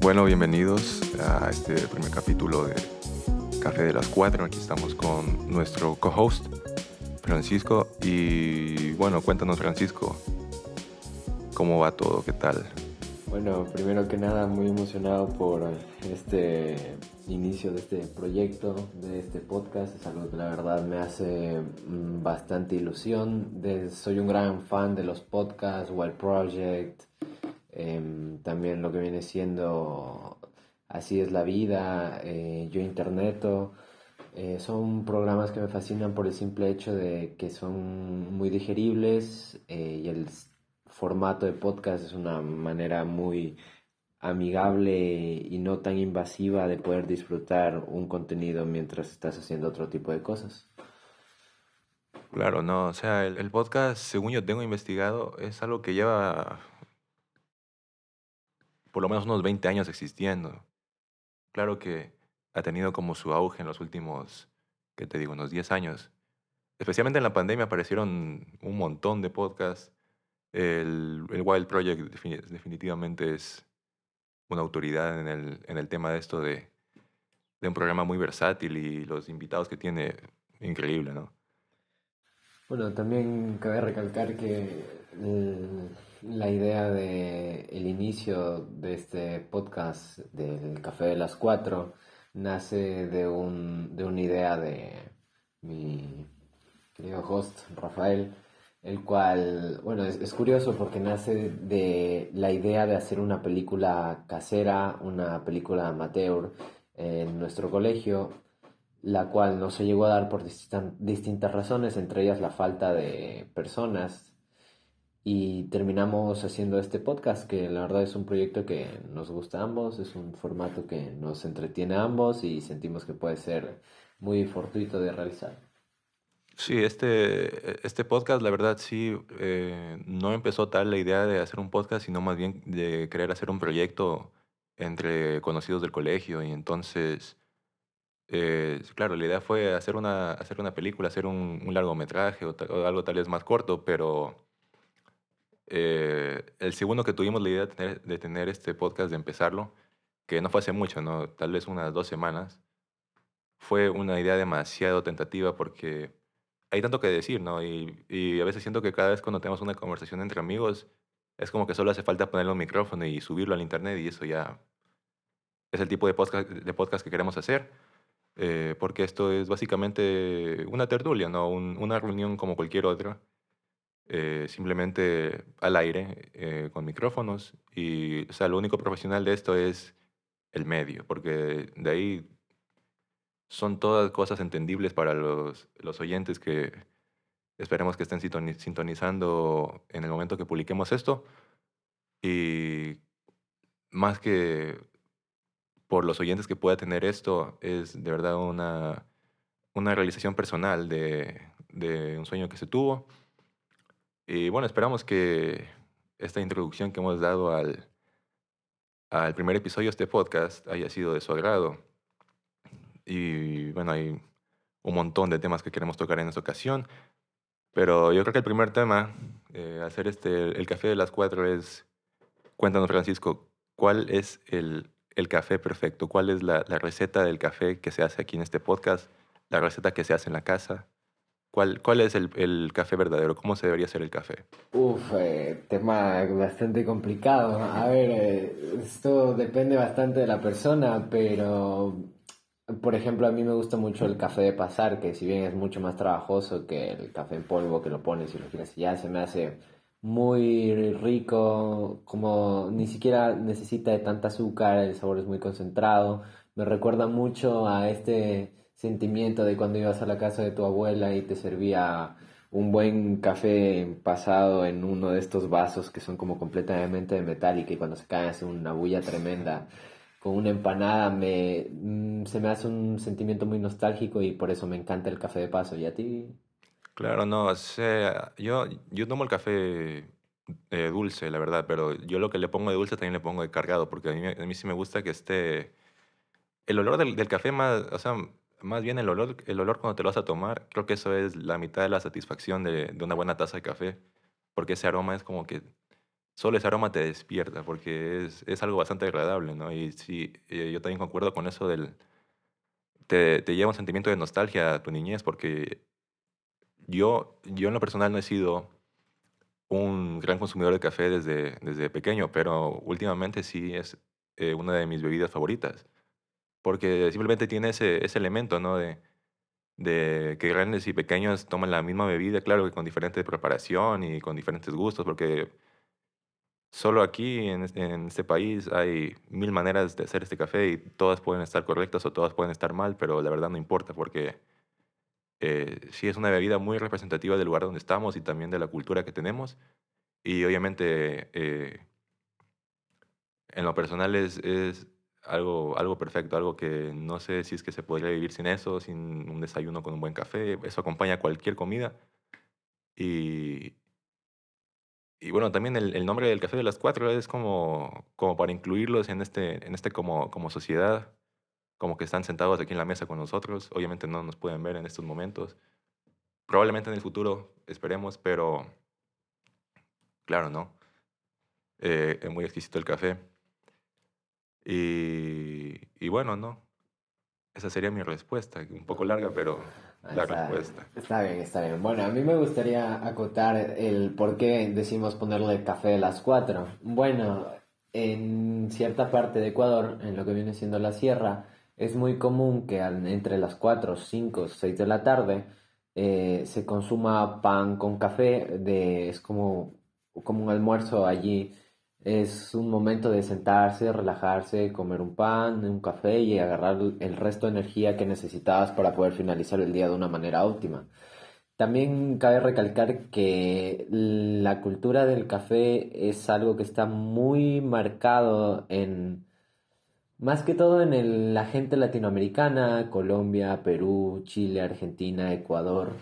Bueno, bienvenidos a este primer capítulo de Café de las Cuatro. Aquí estamos con nuestro co-host, Francisco. Y bueno, cuéntanos, Francisco, ¿cómo va todo? ¿Qué tal? Bueno, primero que nada, muy emocionado por este inicio de este proyecto, de este podcast. Es algo que la verdad me hace mm, bastante ilusión. soy un gran fan de los podcasts, Wild Project, em, también lo que viene siendo Así es la vida, eh, Yo Interneto. Eh, son programas que me fascinan por el simple hecho de que son muy digeribles eh, y el formato de podcast es una manera muy amigable y no tan invasiva de poder disfrutar un contenido mientras estás haciendo otro tipo de cosas. Claro, no, o sea, el, podcast, según yo tengo investigado, es algo que lleva por lo menos unos 20 años existiendo. Claro que ha tenido como su auge en los últimos, ¿qué te digo?, unos 10 años. Especialmente en la pandemia aparecieron un montón de podcasts el, Wild Project definitivamente es una autoridad en el, en el tema de esto de, de, un programa muy versátil y los invitados que tiene, increíble, ¿no? Bueno, también cabe recalcar que la idea de el inicio de este podcast del Café de las Cuatro nace de, un, de una idea de mi querido host Rafael, el cual, bueno, es, curioso porque nace de la idea de hacer una película casera, una película amateur en nuestro colegio, la cual no se llegó a dar por distintas razones, entre ellas la falta de personas. Y terminamos haciendo este podcast, que la verdad es un proyecto que nos gusta a ambos, es un formato que nos entretiene a ambos y sentimos que puede ser muy fortuito de realizar. Sí, este, este podcast, la verdad, sí, eh, no empezó tal la idea de hacer un podcast, sino más bien de querer hacer un proyecto entre conocidos del colegio. Y entonces, eh, claro, la idea fue hacer una, hacer una película, hacer un, un largometraje o, algo tal vez más corto, pero eh, el segundo que tuvimos la idea de tener, de tener este podcast, de empezarlo, que no fue hace mucho, ¿no? tal vez unas dos semanas, fue una idea demasiado tentativa porque hay tanto que decir, ¿no? Y, y, a veces siento que cada vez cuando tenemos una conversación entre amigos, es como que solo hace falta ponerle un micrófono y subirlo al internet y eso ya es el tipo de podcast, de podcast que queremos hacer. Eh, porque esto es básicamente una tertulia, ¿no? una reunión como cualquier otra, eh, simplemente al aire, eh, con micrófonos. Y, o sea, lo único profesional de esto es el medio, porque de ahí son todas cosas entendibles para los, los oyentes que esperemos que estén sintonizando en el momento que publiquemos esto. Y más que por los oyentes que pueda tener esto, es de verdad una, una realización personal de, de un sueño que se tuvo. Y bueno, esperamos que esta introducción que hemos dado al, al primer episodio de este podcast haya sido de su agrado. Y bueno, hay un montón de temas que queremos tocar en esta ocasión. Pero yo creo que el primer tema, eh, hacer este, el café de las cuatro es, cuéntanos Francisco, ¿cuál es el, el café perfecto? ¿Cuál es la, la, receta del café que se hace aquí en este podcast? ¿La receta que se hace en la casa? ¿Cuál, cuál es el, el café verdadero? ¿Cómo se debería hacer el café? Uf, eh, tema bastante complicado. A ver, eh, esto depende bastante de la persona, pero por ejemplo, a mí me gusta mucho el café de pasar, que si bien es mucho más trabajoso que el café en polvo que lo pones y lo quieres ya, se me hace muy rico, como ni siquiera necesita de tanta azúcar, el sabor es muy concentrado. Me recuerda mucho a este sentimiento de cuando ibas a la casa de tu abuela y te servía un buen café pasado en uno de estos vasos que son como completamente de metal y que cuando se caen hace una bulla tremenda con una empanada me, mm, se me hace un sentimiento muy nostálgico y por eso me encanta el café de paso. ¿Y a ti? Claro, no, o sea, yo, yo tomo el café eh, dulce, la verdad, pero yo lo que le pongo de dulce también le pongo de cargado, porque a mí, a mí sí me gusta que esté... El olor del, del café más, o sea, más bien el olor, el olor cuando te lo vas a tomar, creo que eso es la mitad de la satisfacción de, de una buena taza de café, porque ese aroma es como que solo ese aroma te despierta, porque es, es algo bastante agradable, ¿no? Y sí, eh, yo también concuerdo con eso del... Te, te lleva un sentimiento de nostalgia a tu niñez, porque yo, yo en lo personal no he sido un gran consumidor de café desde, desde pequeño, pero últimamente sí es eh, una de mis bebidas favoritas, porque simplemente tiene ese, ese elemento, ¿no? De, de que grandes y pequeños toman la misma bebida, claro que con diferente preparación y con diferentes gustos, porque solo aquí en, es- en este país hay mil maneras de hacer este café y todas pueden estar correctas o todas pueden estar mal, pero la verdad no importa, porque eh, sí es una bebida muy representativa del lugar donde estamos y también de la cultura que tenemos. Y obviamente, eh, en lo personal es, es algo, algo perfecto, algo que no sé si es que se podría vivir sin eso, sin un desayuno con un buen café. Eso acompaña cualquier comida. Y, y bueno, también el, el nombre del Café de las Cuatro es como, como para incluirlos en este, en este como, como sociedad, como que están sentados aquí en la mesa con nosotros. Obviamente no nos pueden ver en estos momentos. Probablemente en el futuro, esperemos, pero claro, ¿no? Eh, es muy exquisito el café. Y, y bueno, ¿no? Esa sería mi respuesta, un poco larga, pero Ah, la Está, respuesta. está bien, está bien. Bueno, a mí me gustaría acotar el por qué decimos ponerle café a las 4. Bueno, en cierta parte de Ecuador, en lo que viene siendo la sierra, es muy común que entre las 4, 5, 6 de la tarde eh, se consuma pan con café, de, es como, como un almuerzo allí. Es un momento de sentarse, relajarse, comer un pan, un café y agarrar el resto de energía que necesitabas para poder finalizar el día de una manera óptima. También cabe recalcar que la cultura del café es algo que está muy marcado en, más que todo en la gente latinoamericana, Colombia, Perú, Chile, Argentina, Ecuador.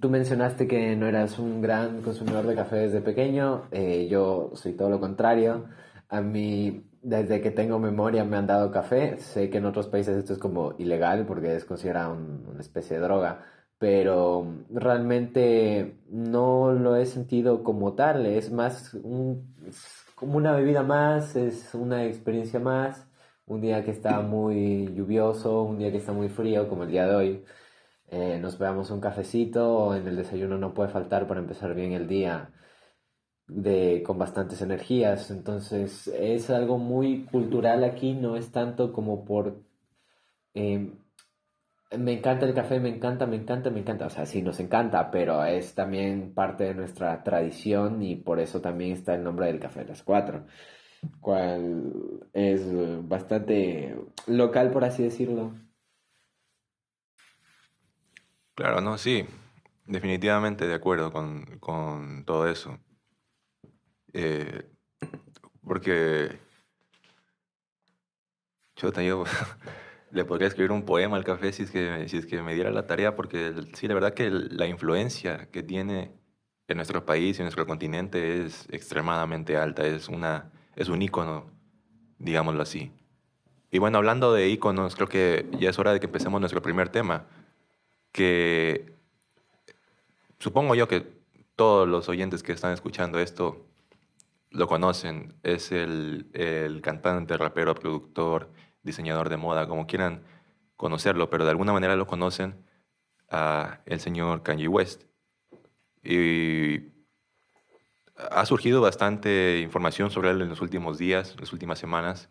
Tú mencionaste que no eras un gran consumidor de café desde pequeño, eh, yo soy todo lo contrario. A mí, desde que tengo memoria, me han dado café. Sé que en otros países esto es como ilegal porque es considerado un- una especie de droga, pero realmente no lo he sentido como tal. Es más un- es como una bebida más, es una experiencia más. Un día que está muy lluvioso, un día que está muy frío, como el día de hoy eh, nos veamos un cafecito, en el desayuno no puede faltar para empezar bien el día de, con bastantes energías. Entonces es algo muy cultural aquí, no es tanto como por... eh, me encanta el café, me encanta, me encanta, me encanta. O sea, sí nos encanta, pero es también parte de nuestra tradición y por eso también está el nombre del café las cuatro, cual es bastante local, por así decirlo. Claro, no, sí, definitivamente de acuerdo con, con todo eso. Eh, porque yo yo le podría escribir un poema al café si es que, si es que me diera la tarea, porque sí, la verdad que la influencia que tiene en nuestro país y en nuestro continente es extremadamente alta, es, una, es un ícono, digámoslo así. Y bueno, hablando de íconos, creo que ya es hora de que empecemos nuestro primer tema, que supongo yo que todos los oyentes que están escuchando esto lo conocen. Es el, el cantante, rapero, productor, diseñador de moda, como quieran conocerlo, pero de alguna manera lo conocen a el señor Kanye West. Y ha surgido bastante información sobre él en los últimos días, las últimas semanas,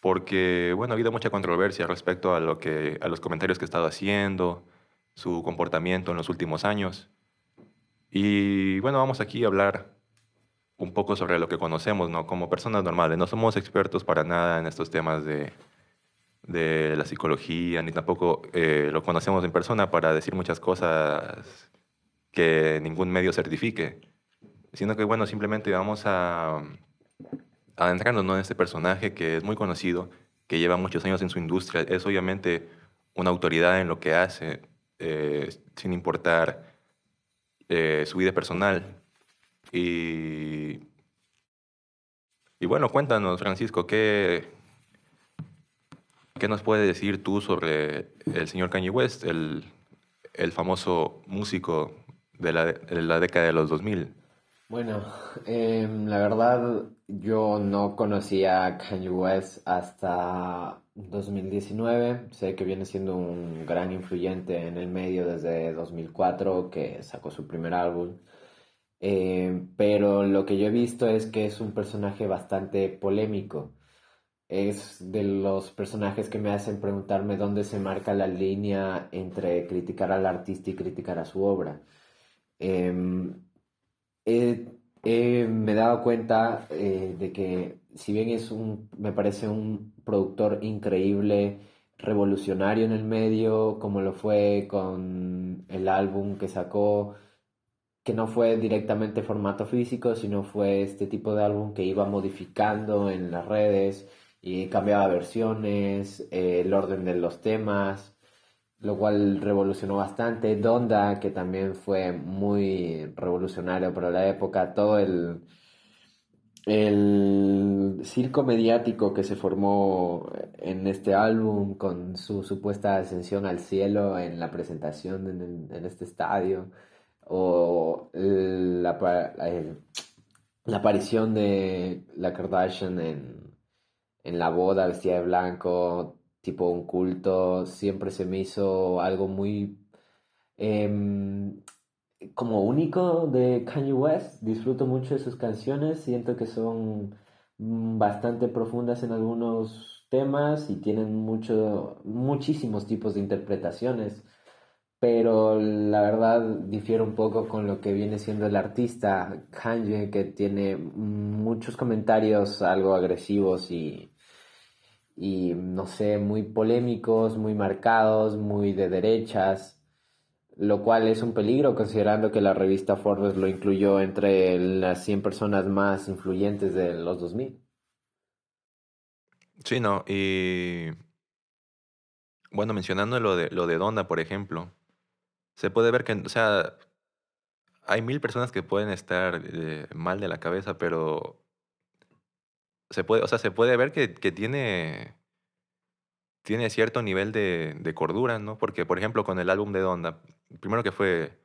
porque bueno, ha habido mucha controversia respecto a, lo que, a los comentarios que ha estado haciendo, su comportamiento en los últimos años. Y bueno, vamos aquí a hablar un poco sobre lo que conocemos, ¿no? Como personas normales. No somos expertos para nada en estos temas de, de la psicología, ni tampoco eh, lo conocemos en persona para decir muchas cosas que ningún medio certifique. Sino que, bueno, simplemente vamos a adentrarnos ¿no? en este personaje que es muy conocido, que lleva muchos años en su industria. Es obviamente una autoridad en lo que hace, eh, sin importar eh, su vida personal. Y, y bueno, cuéntanos, Francisco, ¿qué, ¿qué nos puedes decir tú sobre el señor Kanye West, el, el famoso músico de la, de la década de los 2000? Bueno, em, la verdad yo no conocía a Kanye West hasta 2019. Sé que viene siendo un gran influyente en el medio desde 2004 que sacó su primer álbum. Em, pero lo que yo he visto es que es un personaje bastante polémico. Es de los personajes que me hacen preguntarme dónde se marca la línea entre criticar al artista y criticar a su obra. Eh, eh, me he dado cuenta eh, de que si bien es un, me parece un productor increíble, revolucionario en el medio, como lo fue con el álbum que sacó, que no fue directamente formato físico, sino fue este tipo de álbum que iba modificando en las redes y cambiaba versiones, el orden de los temas lo cual revolucionó bastante. Donda, que también fue muy revolucionario para la época, todo el, el circo mediático que se formó en este álbum con su supuesta ascensión al cielo en la presentación en, este estadio, o la, la aparición de la Kardashian en, en la boda vestida de blanco, tipo un culto, siempre se me hizo algo muy em, como único de Kanye West. Disfruto mucho de sus canciones, siento que son mm, bastante profundas en algunos temas y tienen mucho, muchísimos tipos de interpretaciones. Pero la verdad difiere un poco con lo que viene siendo el artista Kanye, que tiene muchos comentarios algo agresivos y y no sé, muy polémicos, muy marcados, muy de derechas, lo cual es un peligro considerando que la revista Forbes lo incluyó entre las 100 personas más influyentes de los 2000. Sí, no, y bueno, mencionando lo de, lo de Donda, por ejemplo, se puede ver que, o sea, hay mil personas que pueden estar eh, mal de la cabeza, pero se puede, o sea, se puede ver que, que tiene, tiene cierto nivel de, de, cordura, ¿no? Porque, por ejemplo, con el álbum de Donda, primero que fue,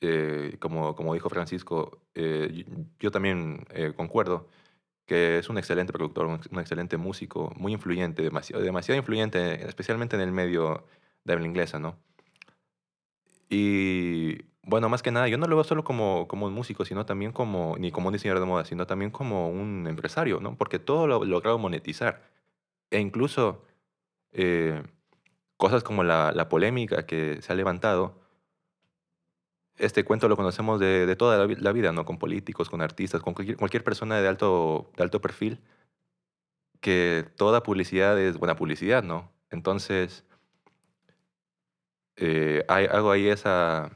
eh, como, como dijo Francisco, eh, yo, también eh, concuerdo que es un excelente productor, un, excelente músico, muy influyente, demasiado, demasiado influyente, especialmente en el medio de habla inglesa, ¿no? Y bueno, más que nada, yo no lo veo solo como, como un músico, sino también como, ni como un diseñador de moda, sino también como un empresario, ¿no? Porque todo lo ha logrado monetizar. E incluso cosas como la, polémica que se ha levantado, este cuento lo conocemos de, toda la, vida, ¿no? Con políticos, con artistas, con cualquier, persona de alto, de alto perfil, que toda publicidad es buena publicidad, ¿no? Entonces, eh, hay, hago ahí esa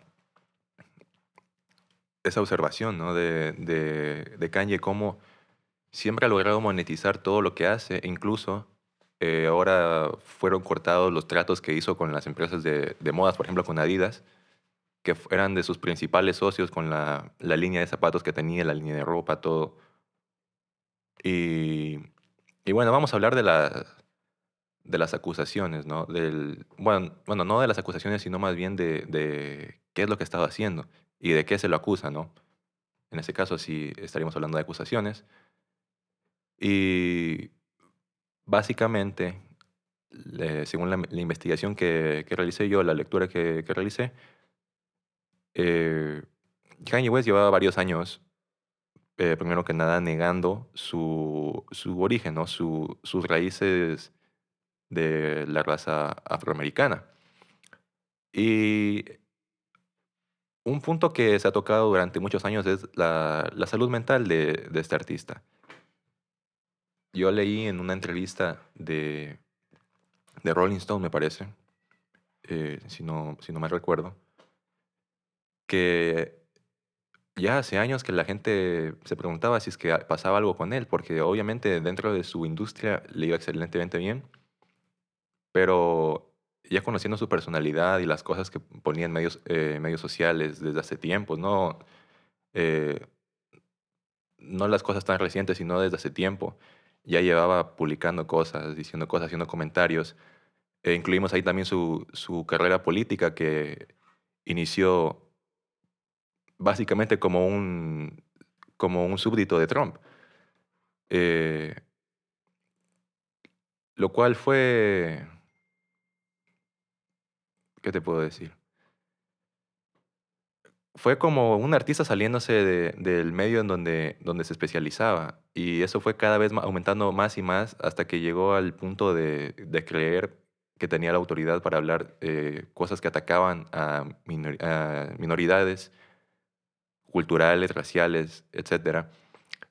esa observación ¿no? de, de, Kanye, cómo siempre ha logrado monetizar todo lo que hace, incluso eh, ahora fueron cortados los tratos que hizo con las empresas de, de, modas, por ejemplo con Adidas, que eran de sus principales socios con la, la, línea de zapatos que tenía, la línea de ropa, todo. Y, y bueno, vamos a hablar de, la, de las acusaciones, ¿no? Del, bueno, bueno, no de las acusaciones, sino más bien de, de qué es lo que estaba haciendo y de qué se lo acusa, ¿no? En ese caso sí estaríamos hablando de acusaciones. Y básicamente, según la, investigación que, que, realicé yo, la lectura que, que realicé, eh, Kanye West llevaba varios años, eh, primero que nada, negando su, su origen, ¿no? su, sus raíces de la raza afroamericana. Y un punto que se ha tocado durante muchos años es la, la salud mental de, de, este artista. Yo leí en una entrevista de, de Rolling Stone, me parece, eh, si, no, si no me recuerdo, que ya hace años que la gente se preguntaba si es que pasaba algo con él, porque obviamente dentro de su industria le iba excelentemente bien, pero ya conociendo su personalidad y las cosas que ponía en medios, eh, medios sociales desde hace tiempo, ¿no? Eh, no las cosas tan recientes, sino desde hace tiempo. Ya llevaba publicando cosas, diciendo cosas, haciendo comentarios. E incluimos ahí también su, su carrera política que inició básicamente como un, como un súbdito de Trump. Eh, lo cual fue... ¿Qué te puedo decir? Fue como un artista saliéndose del medio en donde, donde se especializaba. Y eso fue cada vez aumentando más y más hasta que llegó al punto de, de creer que tenía la autoridad para hablar eh, cosas que atacaban a, minoridades culturales, raciales, etc.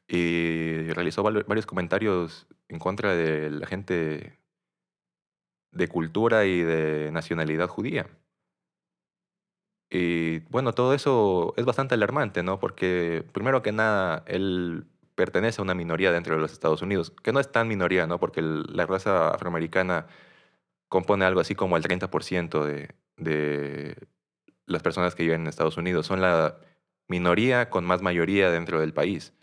Y realizó varios comentarios en contra de la gente de cultura y de nacionalidad judía. Y bueno, todo eso es bastante alarmante, ¿no? Porque primero que nada, él pertenece a una minoría dentro de los Estados Unidos, que no es tan minoría, ¿no? Porque la raza afroamericana compone algo así como el 30% de, de las personas que viven en Estados Unidos. Son la minoría con más mayoría dentro del país.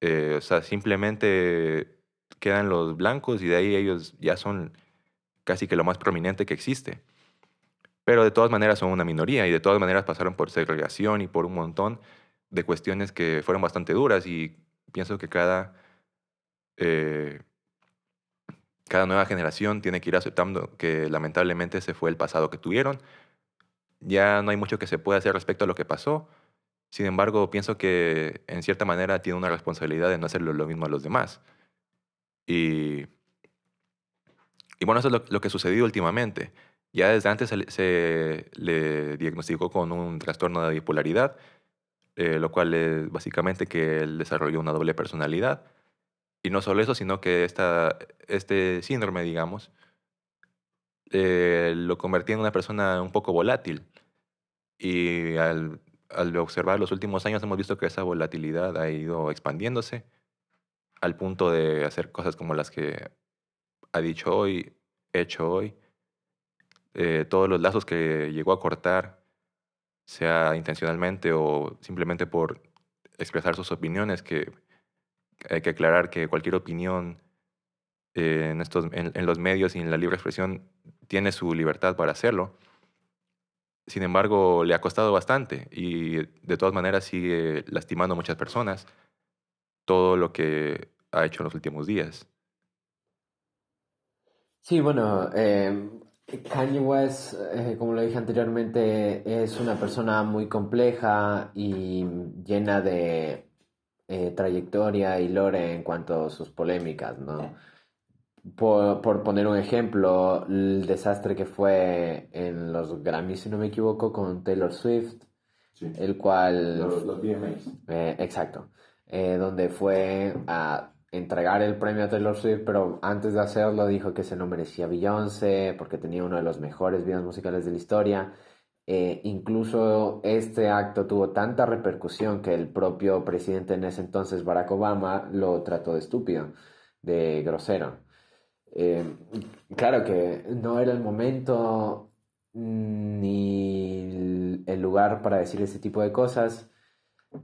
Eh, o sea, simplemente quedan los blancos y de ahí ellos ya son casi que lo más prominente que existe. Pero de todas maneras son una minoría y de todas maneras pasaron por segregación y por un montón de cuestiones que fueron bastante duras y pienso que cada, eh, cada nueva generación tiene que ir aceptando que lamentablemente ese fue el pasado que tuvieron. Ya no hay mucho que se pueda hacer respecto a lo que pasó. Sin embargo, pienso que en cierta manera tiene una responsabilidad de no hacerlo lo mismo a los demás. Y, y bueno, eso es lo, que sucedió últimamente. Ya desde antes se, le diagnosticó con un trastorno de bipolaridad, eh, lo cual básicamente que él desarrolló una doble personalidad. Y no solo eso, sino que esta, este síndrome, digamos, eh, lo convertía en una persona un poco volátil. Y al al observar los últimos años hemos visto que esa volatilidad ha ido expandiéndose al punto de hacer cosas como las que ha dicho hoy, hecho hoy. Eh, todos los lazos que llegó a cortar, sea intencionalmente o simplemente por expresar sus opiniones, que hay que aclarar que cualquier opinión eh, en, estos, en los medios y en la libre expresión tiene su libertad para hacerlo sin embargo, le ha costado bastante y de todas maneras sigue lastimando a muchas personas todo lo que ha hecho en los últimos días. Sí, bueno, eh, Kanye West, eh, como lo dije anteriormente, es una persona muy compleja y llena de eh, trayectoria y lore en cuanto a sus polémicas, ¿no? Por, poner un ejemplo, el desastre que fue en los Grammys, si no me equivoco, con Taylor Swift, el cual... Los, eh, exacto. Donde fue a entregar el premio a Taylor Swift, pero antes de hacerlo dijo que se lo merecía Beyoncé, porque tenía uno de los mejores videos musicales de la historia. Eh, incluso este acto tuvo tanta repercusión que el propio presidente en ese entonces, Barack Obama, lo trató de estúpido, de grosero. Eh, claro que no era el momento ni el lugar para decir ese tipo de cosas,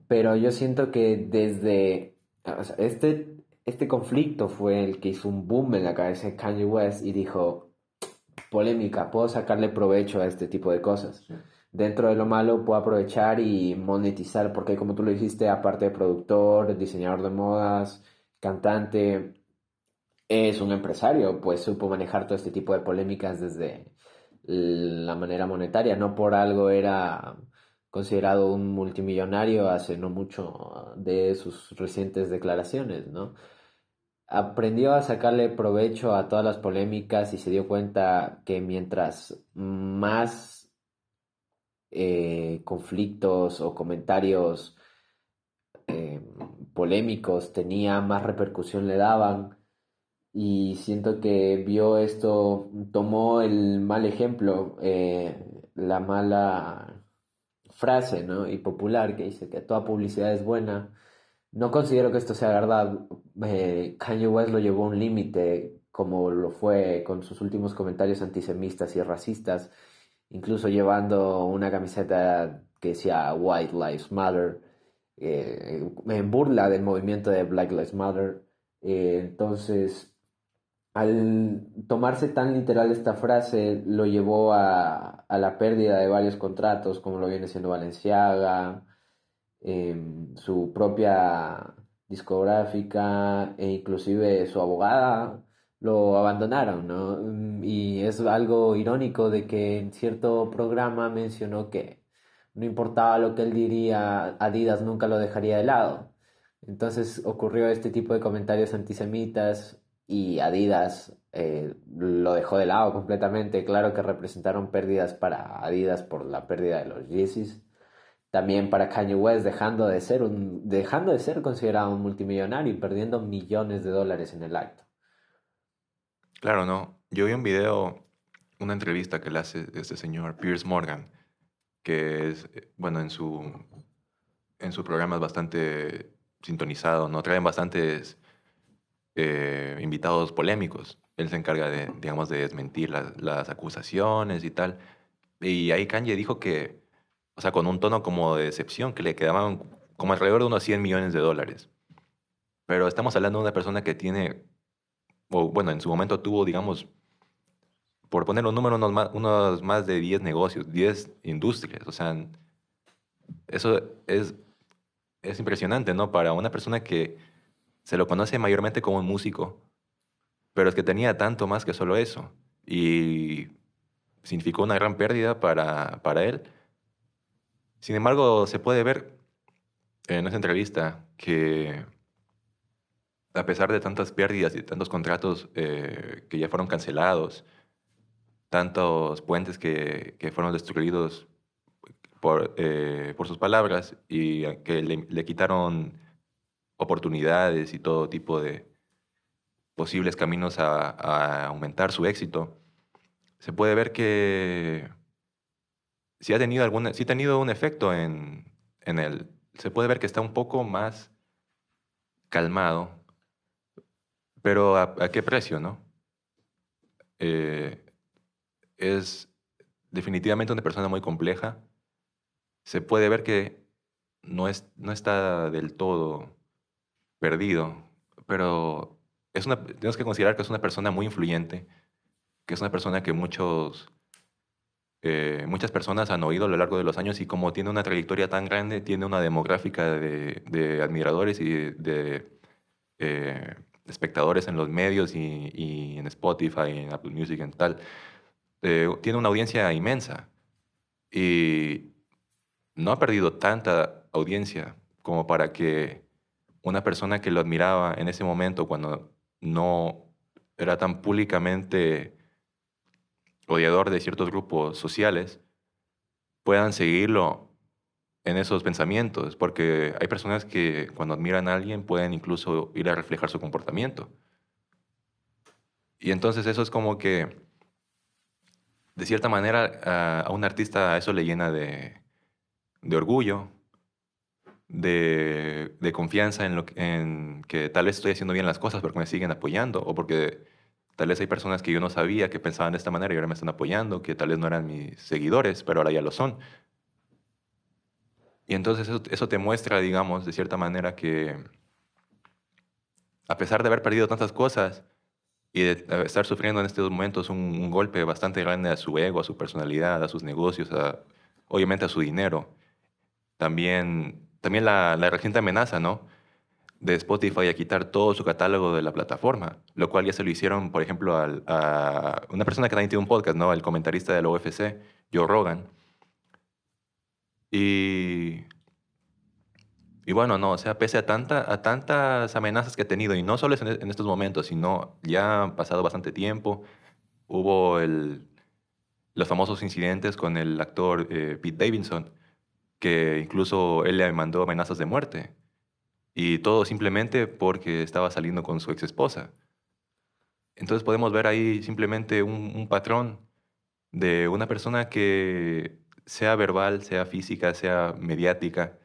pero yo siento que desde este, este conflicto fue el que hizo un boom en la cabeza de Kanye West y dijo, polémica, puedo sacarle provecho a este tipo de cosas. Dentro de lo malo puedo aprovechar y monetizar, porque como tú lo dijiste, aparte de productor, diseñador de modas, cantante, es un empresario, pues supo manejar todo este tipo de polémicas desde la manera monetaria. No por algo era considerado un multimillonario hace no mucho de sus recientes declaraciones, ¿no? Aprendió a sacarle provecho a todas las polémicas y se dio cuenta que mientras más eh, conflictos o comentarios eh, polémicos tenía, más repercusión le daban y siento que vio esto, tomó el mal ejemplo, eh, la mala frase ¿no? y popular que dice que toda publicidad es buena. No considero que esto sea verdad. Eh, Kanye West lo llevó a un límite, como lo fue con sus últimos comentarios antisemitas y racistas, incluso llevando una camiseta que decía White Lives Matter. eh, en burla del movimiento de Black Lives Matter. Eh, entonces, al tomarse tan literal esta frase, lo llevó a, a la pérdida de varios contratos, como lo viene siendo Valenciaga, em, su propia discográfica e inclusive su abogada lo abandonaron, ¿no? Y es algo irónico de que en cierto programa mencionó que no importaba lo que él diría, Adidas nunca lo dejaría de lado. Entonces ocurrió este tipo de comentarios antisemitas y Adidas eh, lo dejó de lado completamente. Claro que representaron pérdidas para Adidas por la pérdida de los Yeezys. También para Kanye West dejando de ser un, dejando de ser considerado un multimillonario y perdiendo millones de dólares en el acto. Claro, no. Yo vi un video, una entrevista que le hace este señor Piers Morgan, que es, eh, bueno, en su, en su programa es bastante sintonizado, ¿no? Traen bastantes eh, invitados polémicos. Él se encarga de, digamos, de desmentir las, las acusaciones y tal. Y ahí Kanye dijo que, o sea, con un tono como de decepción, que le quedaban como alrededor de unos 100 millones de dólares. Pero estamos hablando de una persona que tiene o bueno, en su momento tuvo, digamos, por poner un número, unos más, unos más de 10 negocios, 10 industrias. O sea, eso es, es impresionante, ¿no? Para una persona que se lo conoce mayormente como un músico, pero es que tenía tanto más que solo eso. Y significó una gran pérdida para, para él. Sin embargo, se puede ver en esa entrevista que a pesar de tantas pérdidas y tantos contratos eh, que ya fueron cancelados, tantos puentes que, que fueron destruidos por, eh, por, sus palabras y que le, quitaron oportunidades y todo tipo de posibles caminos a, aumentar su éxito, se puede ver que sí ha tenido, ha tenido un efecto en, en él. Se puede ver que está un poco más calmado pero ¿a, qué precio, no? Eh, es definitivamente una persona muy compleja. Se puede ver que no, es, no está del todo perdido, pero es una, tenemos que considerar que es una persona muy influyente, que es una persona que muchos, eh, muchas personas han oído a lo largo de los años y como tiene una trayectoria tan grande, tiene una demográfica de, admiradores y de, eh, espectadores en los medios y, en Spotify, en Apple Music, en tal, eh, tiene una audiencia inmensa. Y no ha perdido tanta audiencia como para que una persona que lo admiraba en ese momento, cuando no era tan públicamente odiador de ciertos grupos sociales, puedan seguirlo en esos pensamientos, porque hay personas que cuando admiran a alguien pueden incluso ir a reflejar su comportamiento. Y entonces eso es como que, de cierta manera, a, un artista eso le llena de, orgullo, de, de, confianza en, lo, en que tal vez estoy haciendo bien las cosas porque me siguen apoyando, o porque tal vez hay personas que yo no sabía que pensaban de esta manera y ahora me están apoyando, que tal vez no eran mis seguidores, pero ahora ya lo son. Y entonces eso, te muestra, digamos, de cierta manera que a pesar de haber perdido tantas cosas y de estar sufriendo en estos momentos un, golpe bastante grande a su ego, a su personalidad, a sus negocios, obviamente a su dinero, también, también la, la reciente amenaza, ¿no? De Spotify a quitar todo su catálogo de la plataforma, lo cual ya se lo hicieron, por ejemplo, a una persona que también tiene un podcast, ¿no? El comentarista del UFC, Joe Rogan, y, y bueno, no, o sea, pese a, tanta, a tantas amenazas que ha tenido, y no solo en, en estos momentos, sino ya han pasado bastante tiempo, hubo el, los famosos incidentes con el actor eh, Pete Davidson, que incluso él le mandó amenazas de muerte. Y todo simplemente porque estaba saliendo con su ex esposa. Entonces podemos ver ahí simplemente un, patrón de una persona que sea verbal, sea física, sea mediática,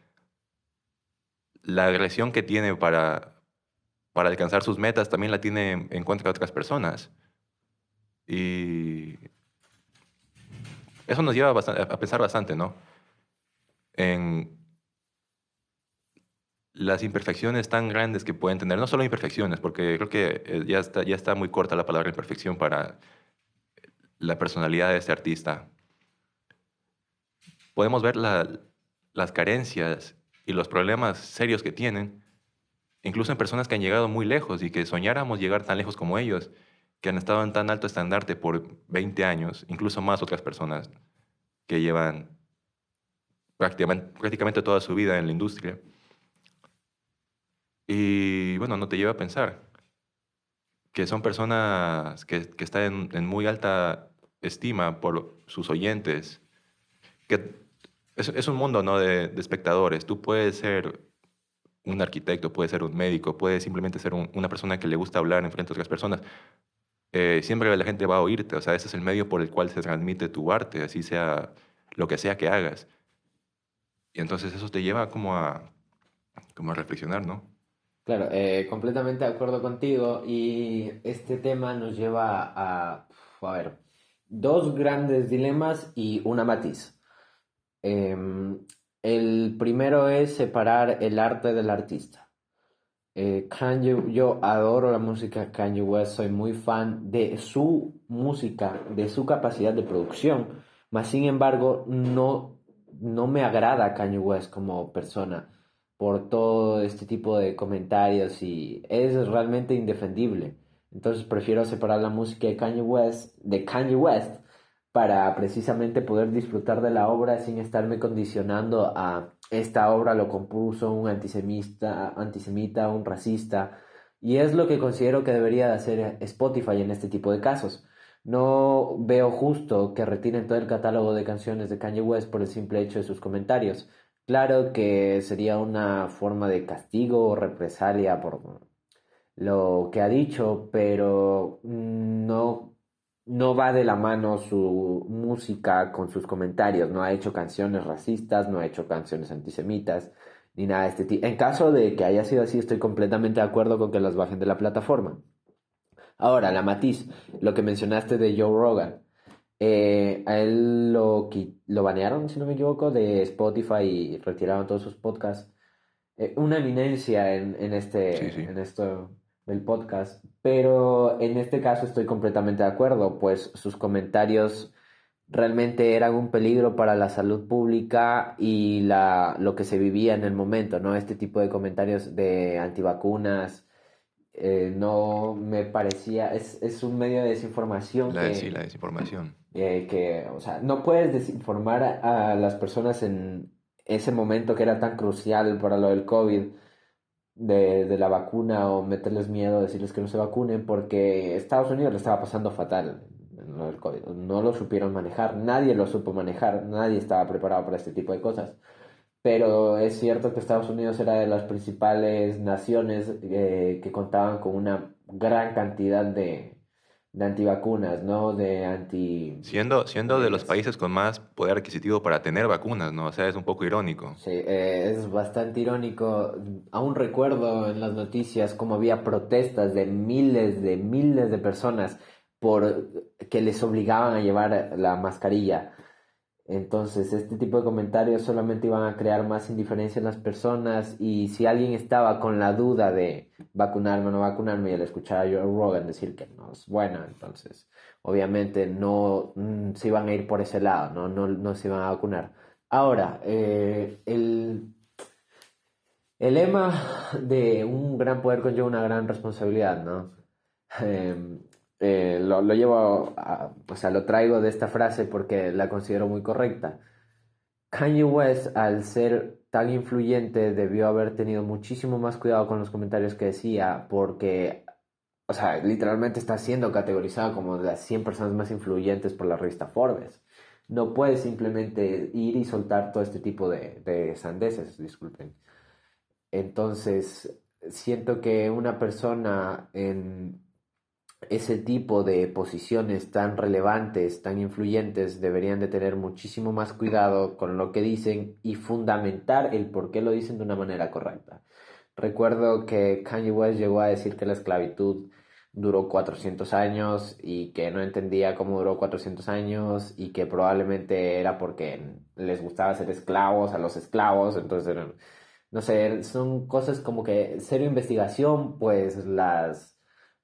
la agresión que tiene para, para alcanzar sus metas también la tiene en contra de otras personas. Y eso nos lleva a pensar bastante, ¿no? En las imperfecciones tan grandes que pueden tener, no solo imperfecciones, porque creo que eh, ya está, ya está muy corta la palabra imperfección para la personalidad de este artista. Podemos ver las carencias y los problemas serios que tienen, incluso en personas que han llegado muy lejos y que soñáramos llegar tan lejos como ellos, que han estado en tan alto estandarte por 20 años, incluso más otras personas que llevan prácticamente, prácticamente toda su vida en la industria. Y bueno, no te lleva a pensar que son personas que, que están en, muy alta estima por sus oyentes, que es, es un mundo ¿no? de, espectadores. Tú puedes ser un arquitecto, puedes ser un médico, puedes simplemente ser una persona que le gusta hablar en frente de otras personas. Eh, siempre la gente va a oírte, o sea, ese es el medio por el cual se transmite tu arte, así sea lo que sea que hagas. Y entonces eso te lleva como a, como a reflexionar, ¿no? Claro, eh, completamente de acuerdo contigo y este tema nos lleva a, a ver, dos grandes dilemas y una matiz. Em, el primero es separar el arte del artista. Eh, Kanye, yo adoro la música de Kanye West, soy muy fan de su música, de su capacidad de producción, mas sin embargo no, no me agrada Kanye West como persona por todo este tipo de comentarios y es realmente indefendible. Entonces prefiero separar la música de Kanye West de Kanye West para precisamente poder disfrutar de la obra sin estarme condicionando a esta obra lo compuso un antisemita, antisemita, un racista. Y es lo que considero que debería hacer Spotify en este tipo de casos. No veo justo que retiren todo el catálogo de canciones de Kanye West por el simple hecho de sus comentarios. Claro que sería una forma de castigo o represalia por lo que ha dicho, pero no, no va de la mano su música con sus comentarios. No ha hecho canciones racistas, no ha hecho canciones antisemitas, ni nada de este tipo. En caso de que haya sido así, estoy completamente de acuerdo con que las bajen de la plataforma. Ahora, la matiz, lo que mencionaste de Joe Rogan. Eh, a él lo, lo banearon, si no me equivoco, de Spotify y retiraron todos sus podcasts. Eh, una eminencia en, en este, en esto del podcast, pero en este caso estoy completamente de acuerdo, pues sus comentarios realmente eran un peligro para la salud pública y la, lo que se vivía en el momento, ¿no? Este tipo de comentarios de antivacunas, eh, no me parecía, es, es, un medio de desinformación. La, sí, la desinformación. Eh, que, o sea, no puedes desinformar a, las personas en ese momento que era tan crucial para lo del COVID, de, de, la vacuna o meterles miedo, decirles que no se vacunen, porque Estados Unidos le estaba pasando fatal en lo del COVID. No lo supieron manejar, nadie lo supo manejar, nadie estaba preparado para este tipo de cosas pero es cierto que Estados Unidos era de las principales naciones eh, que contaban con una gran cantidad de, de antivacunas, ¿no? De anti... Siendo, siendo de los países con más poder adquisitivo para tener vacunas, ¿no? O sea, es un poco irónico. Sí, eh, es bastante irónico. Aún recuerdo en las noticias cómo había protestas de miles de miles de personas por que les obligaban a llevar la mascarilla. Entonces, este tipo de comentarios solamente iban a crear más indiferencia en las personas y si alguien estaba con la duda de vacunarme o no vacunarme y al escuchar a Joe Rogan decir que no es buena, entonces obviamente no mm, se iban a ir por ese lado, no, no, no se iban a vacunar. Ahora, eh, el, el lema de un gran poder conlleva una gran responsabilidad, ¿no? Em, eh, lo, lo, llevo, o sea, lo traigo de esta frase porque la considero muy correcta. Kanye West, al ser tan influyente, debió haber tenido muchísimo más cuidado con los comentarios que decía, porque, o sea, literalmente está siendo categorizado como de las 100 personas más influyentes por la revista Forbes. No puedes simplemente ir y soltar todo este tipo de, de sandeces, disculpen. Entonces, siento que una persona en ese tipo de posiciones tan relevantes, tan influyentes, deberían de tener muchísimo más cuidado con lo que dicen y fundamentar el por qué lo dicen de una manera correcta. Recuerdo que Kanye West llegó a decir que la esclavitud duró 400 años y que no entendía cómo duró 400 años y que probablemente era porque les gustaba ser esclavos a los esclavos, entonces no sé, son cosas como que cero investigación, pues las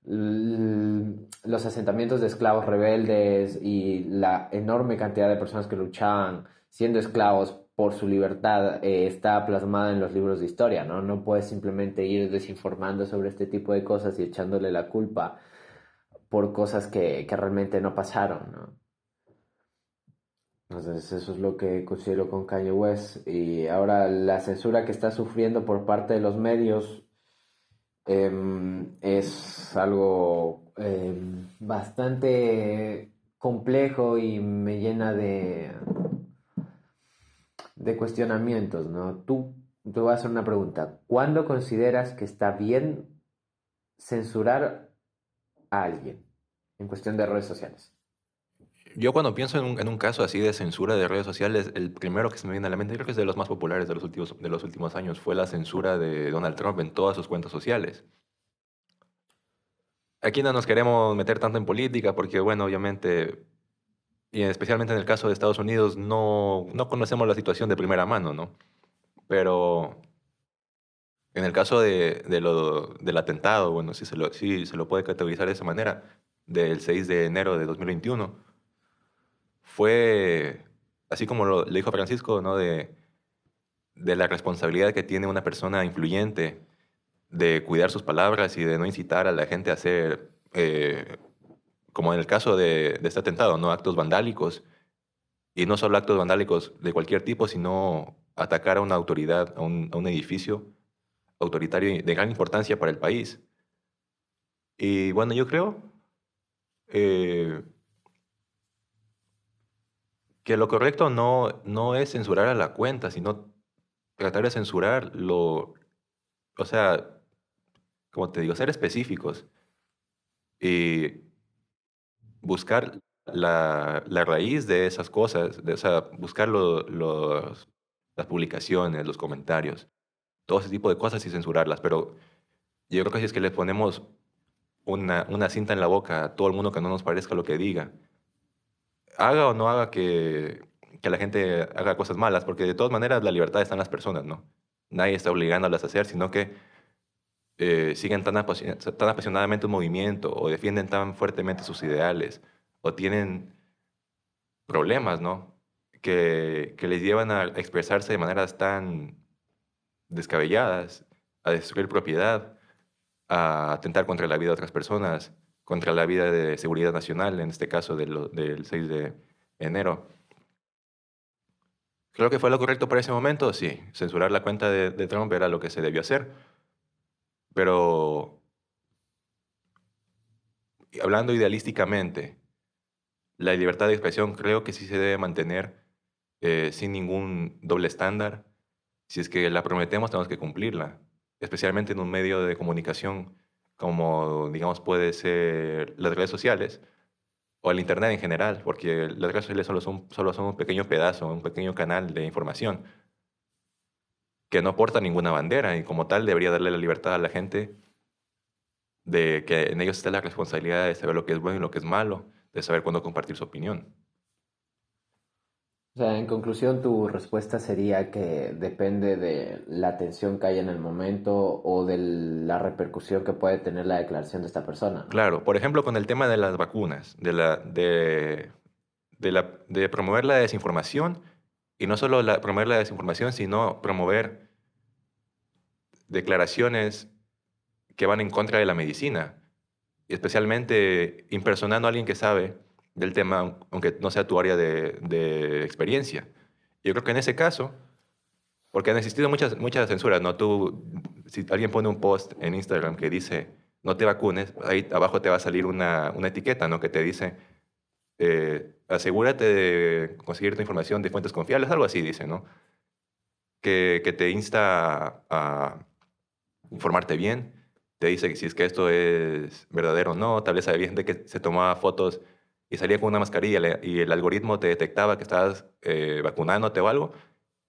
los asentamientos de esclavos rebeldes y la enorme cantidad de personas que luchaban siendo esclavos por su libertad eh, está plasmada en los libros de historia, ¿no? No puedes simplemente ir desinformando sobre este tipo de cosas y echándole la culpa por cosas que, que realmente no pasaron, ¿no? Entonces eso es lo que considero con Kanye West. Y ahora la censura que está sufriendo por parte de los medios em, es algo em, bastante complejo y me llena de, de cuestionamientos, ¿no? Tú te voy a hacer una pregunta. ¿Cuándo consideras que está bien censurar a alguien en cuestión de redes sociales? Yo cuando pienso en un, caso así de censura de redes sociales, el primero que se me viene a la mente, creo que es de los más populares de los últimos, de los últimos años, fue la censura de Donald Trump en todas sus cuentas sociales. Aquí no nos queremos meter tanto en política porque, bueno, obviamente, y especialmente en el caso de Estados Unidos, no, no conocemos la situación de primera mano, ¿no? Pero en el caso de, de lo, del atentado, bueno, si se, lo, si se lo puede categorizar de esa manera, del 6 de enero de 2021, fue, así como lo, dijo Francisco, ¿no? de, de la responsabilidad que tiene una persona influyente de cuidar sus palabras y de no incitar a la gente a hacer, eh, como en el caso de, de, este atentado, ¿no? actos vandálicos. Y no solo actos vandálicos de cualquier tipo, sino atacar a una autoridad, a un, a un edificio autoritario de gran importancia para el país. Y bueno, yo creo eh, que lo correcto no, no es censurar a la cuenta, sino tratar de censurar lo, o sea, como te digo, ser específicos y buscar la, la raíz de esas cosas, o sea, buscar los, las publicaciones, los comentarios, todo ese tipo de cosas y censurarlas. Pero yo creo que si es que le ponemos una, una cinta en la boca a todo el mundo que no nos parezca lo que diga, haga o no haga que, que la gente haga cosas malas, porque de todas maneras la libertad está en las personas, ¿no? Nadie está obligándolas a hacer, sino que eh, siguen tan, tan apasionadamente un movimiento o defienden tan fuertemente sus ideales o tienen problemas, ¿no? Que, que les llevan a expresarse de maneras tan descabelladas, a destruir propiedad, a atentar contra la vida de otras personas, contra la vida de seguridad nacional, en este caso del, del 6 de enero. Creo que fue lo correcto para ese momento, sí. Censurar la cuenta de, de Trump era lo que se debió hacer. Pero hablando idealísticamente, la libertad de expresión creo que sí se debe mantener eh, sin ningún doble estándar. Si es que la prometemos, tenemos que cumplirla, especialmente en un medio de comunicación como digamos puede ser las redes sociales o el Internet en general, porque las redes sociales solo son, solo son un pequeño pedazo, un pequeño canal de información que no porta ninguna bandera y como tal debería darle la libertad a la gente de que en ellos está la responsabilidad de saber lo que es bueno y lo que es malo, de saber cuándo compartir su opinión. O sea, en conclusión, tu respuesta sería que depende de la atención que haya en el momento o de la repercusión que puede tener la declaración de esta persona. Claro, por ejemplo, con el tema de las vacunas, de, la, de, de, la, de promover la desinformación, y no solo la, promover la desinformación, sino promover declaraciones que van en contra de la medicina, especialmente impersonando a alguien que sabe del tema, aunque no sea tu área de, experiencia. Yo creo que en ese caso, porque han existido muchas, muchas censuras, ¿no? Tú, si alguien pone un post en Instagram que dice, no te vacunes, ahí abajo te va a salir una, una etiqueta, ¿no? Que te dice, eh, asegúrate de conseguir tu información de fuentes confiables, algo así dice, ¿no? Que, te insta a, informarte bien, te dice si es que esto es verdadero o no, tal vez había gente que se tomaba fotos y salía con una mascarilla y el algoritmo te detectaba que estabas eh, vacunándote o algo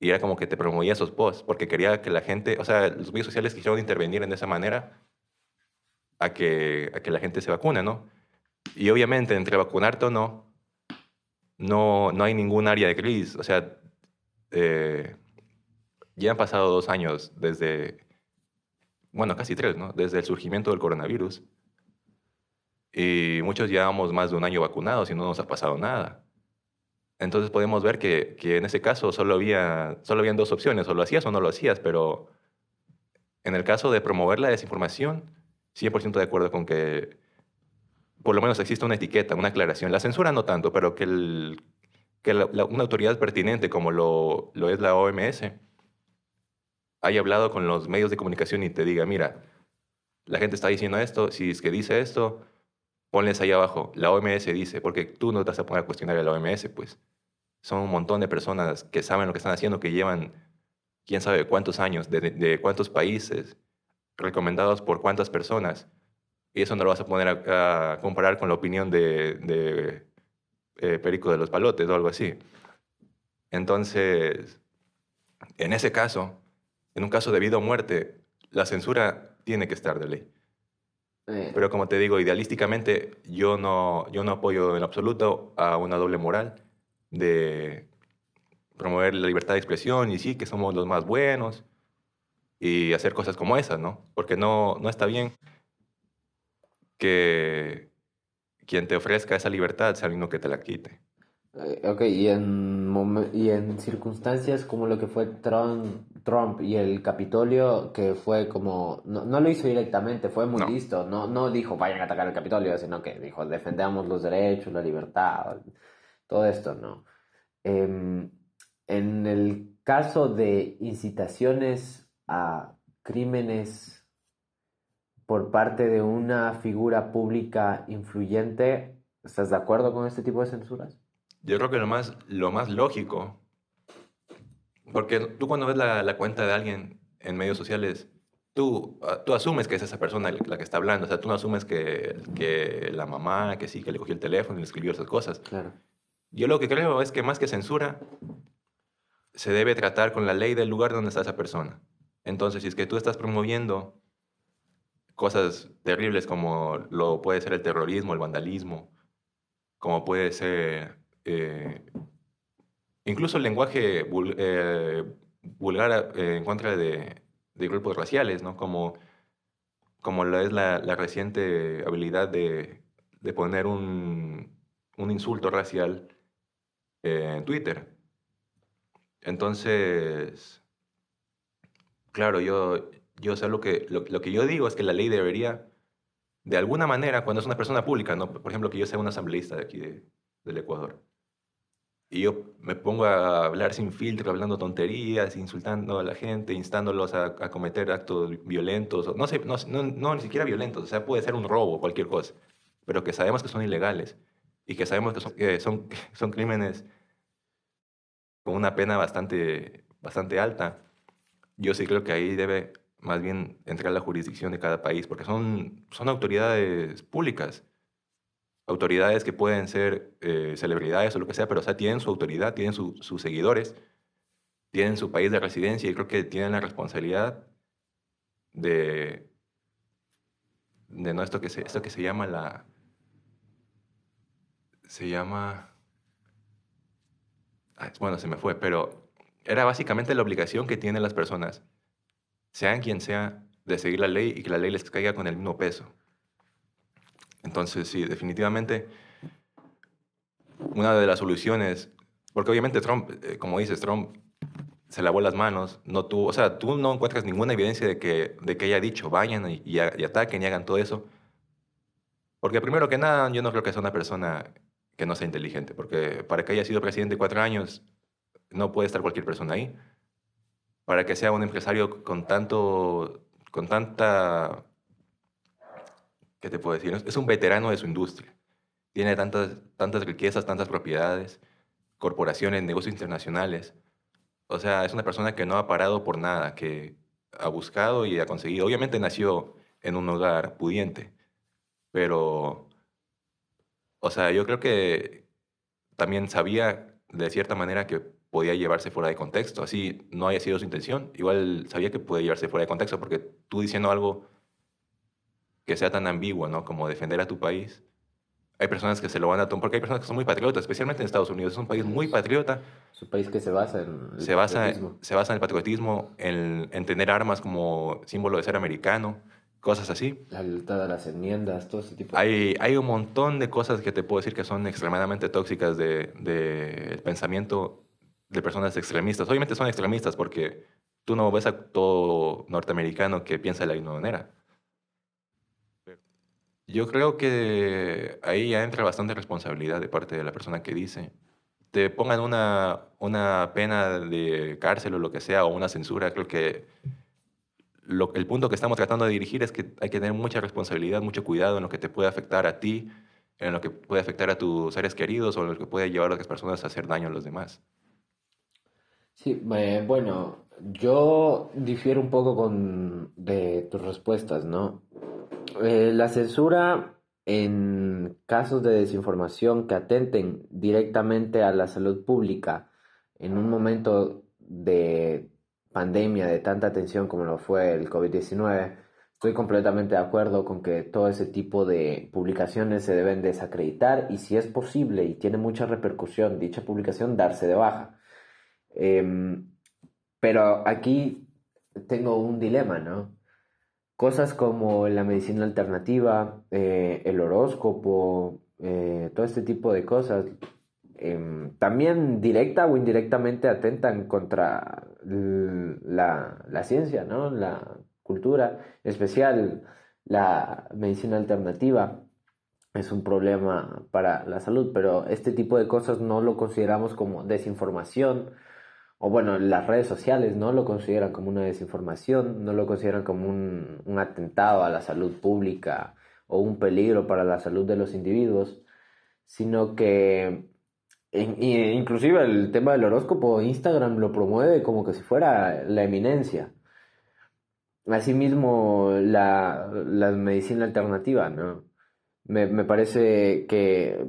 y era como que te promovía esos posts porque quería que la gente, o sea, los medios sociales quisieron intervenir en esa manera a que, a que la gente se vacune, ¿no? Y obviamente entre vacunarte o no, no, no hay ningún área de crisis, o sea, eh, ya han pasado dos años desde, bueno, casi tres, ¿no? Desde el surgimiento del coronavirus. Y muchos llevamos más de un año vacunados y no nos ha pasado nada. Entonces podemos ver que, que en ese caso solo, había, solo habían dos opciones, o lo hacías o no lo hacías, pero en el caso de promover la desinformación, 100% de acuerdo con que por lo menos existe una etiqueta, una aclaración. La censura no tanto, pero que, el, que una autoridad pertinente como lo, lo es la OMS haya hablado con los medios de comunicación y te diga, mira, la gente está diciendo esto, si es que dice esto, ponles ahí abajo, la OMS dice, porque tú no te vas a poner a cuestionar a la OMS, pues son un montón de personas que saben lo que están haciendo, que llevan quién sabe cuántos años, de, cuántos países, recomendados por cuántas personas, y eso no lo vas a poner a, comparar con la opinión de, eh, Perico de los Palotes o algo así. Entonces, en ese caso, en un caso de vida o muerte, la censura tiene que estar de ley. Eh. Pero como te digo, idealísticamente yo no, yo no apoyo en absoluto a una doble moral de promover la libertad de expresión y sí, que somos los más buenos y hacer cosas como esas, ¿no? Porque no, no está bien que quien te ofrezca esa libertad sea alguien que te la quite. Eh, ok, y en, y en circunstancias como lo que fue Trump, Trump y el Capitolio, que fue como, no, no lo hizo directamente, fue muy listo, no, no dijo vayan a atacar el Capitolio, sino que dijo defendamos los derechos, la libertad, todo esto, ¿no? Em, en el caso de incitaciones a crímenes por parte de una figura pública influyente, ¿estás de acuerdo con este tipo de censuras? Yo creo que lo más, lo más lógico, porque tú cuando ves la, la cuenta de alguien en medios sociales, tú, ah, tú asumes que es esa persona la que está hablando, o sea, tú no asumes que, que la mamá, que sí, que le cogió el teléfono y le escribió esas cosas. Claro. Yo lo que creo es que más que censura, se debe tratar con la ley del lugar donde está esa persona. Entonces, si es que tú estás promoviendo cosas terribles como lo puede ser el terrorismo, el vandalismo, como puede ser eh, incluso el lenguaje eh, vulgar eh, en contra de, grupos raciales, ¿no? Como, como lo es la, reciente habilidad de, poner un, insulto racial en Twitter. Entonces, claro, yo, yo sé lo que, lo, que yo digo es que la ley debería, de alguna manera, cuando es una persona pública, ¿no? por ejemplo, que yo sea un asambleísta de aquí del Ecuador, y yo me pongo a hablar sin filtro, hablando tonterías, insultando a la gente, instándolos a, cometer actos violentos, no, sé, no, no, ni siquiera violentos, o sea, puede ser un robo, cualquier cosa, pero que sabemos que son ilegales y que sabemos que son, son, son crímenes con una pena bastante, bastante alta. Yo sí creo que ahí debe más bien entrar la jurisdicción de cada país, porque son, son autoridades públicas autoridades que pueden ser eh, celebridades o lo que sea, pero o sea, tienen su autoridad, tienen sus seguidores, tienen su país de residencia y creo que tienen la responsabilidad de, de no esto que se, esto que se llama la... Se llama... bueno, se me fue, pero era básicamente la obligación que tienen las personas, sean quien sea, de seguir la ley y que la ley les caiga con el mismo peso. Entonces, sí, definitivamente una de las soluciones, porque obviamente Trump, eh, como dices, Trump se lavó las manos, no tuvo, o sea, tú no encuentras ninguna evidencia de que, de que haya dicho vayan y, y, ataquen y hagan todo eso. Porque primero que nada, yo no creo que sea una persona que no sea inteligente, porque para que haya sido presidente cuatro años, no puede estar cualquier persona ahí. Para que sea un empresario con tanto, con tanta ¿qué te puedo decir? Es un veterano de su industria. Tiene tantas, tantas riquezas, tantas propiedades, corporaciones, negocios internacionales. O sea, es una persona que no ha parado por nada, que ha buscado y ha conseguido. Obviamente nació en un hogar pudiente, pero, o sea, yo creo que también sabía de cierta manera que podía llevarse fuera de contexto, así no haya sido su intención. Igual sabía que podía llevarse fuera de contexto porque tú diciendo algo que sea tan ambiguo, ¿no? Como defender a tu país, hay personas que se lo van a tomar, porque hay personas que son muy patriotas, especialmente en Estados Unidos. Es un país muy patriota. Es un país que se basa en el Se basa, patriotismo. se basa en el patriotismo, en, en tener armas como símbolo de ser americano, cosas así. La a las enmiendas, todo ese tipo de Hay, hay un montón de cosas que te puedo decir que son extremadamente tóxicas de, de pensamiento de personas extremistas. Obviamente son extremistas porque tú no ves a todo norteamericano que piensa de la misma manera. Yo creo que ahí ya entra bastante responsabilidad de parte de la persona que dice. Te pongan una, una pena de cárcel o lo que sea, o una censura, creo que lo- el punto que estamos tratando de dirigir es que hay que tener mucha responsabilidad, mucho cuidado en lo que te puede afectar a ti, en lo que puede afectar a tus seres queridos o en lo que puede llevar a otras personas a hacer daño a los demás. Sí, eh, bueno, yo difiero un poco con de tus respuestas, ¿no? Eh, la censura en casos de desinformación que atenten directamente a la salud pública en un momento de pandemia, de tanta tensión como lo fue el COVID-19, estoy completamente de acuerdo con que todo ese tipo de publicaciones se deben desacreditar y si es posible y tiene mucha repercusión dicha publicación, darse de baja. Em, pero aquí tengo un dilema, ¿no? Cosas como la medicina alternativa, eh, el horóscopo, eh, todo este tipo de cosas, em, también directa o indirectamente atentan contra la, la ciencia, ¿no? La cultura, en especial la medicina alternativa es un problema para la salud, pero este tipo de cosas no lo consideramos como desinformación, o bueno, las redes sociales no lo consideran como una desinformación, no lo consideran como un, un atentado a la salud pública o un peligro para la salud de los individuos, sino que inclusive el tema del horóscopo, Instagram lo promueve como que si fuera la eminencia. Asimismo, la, medicina alternativa, ¿no? Me, me parece que,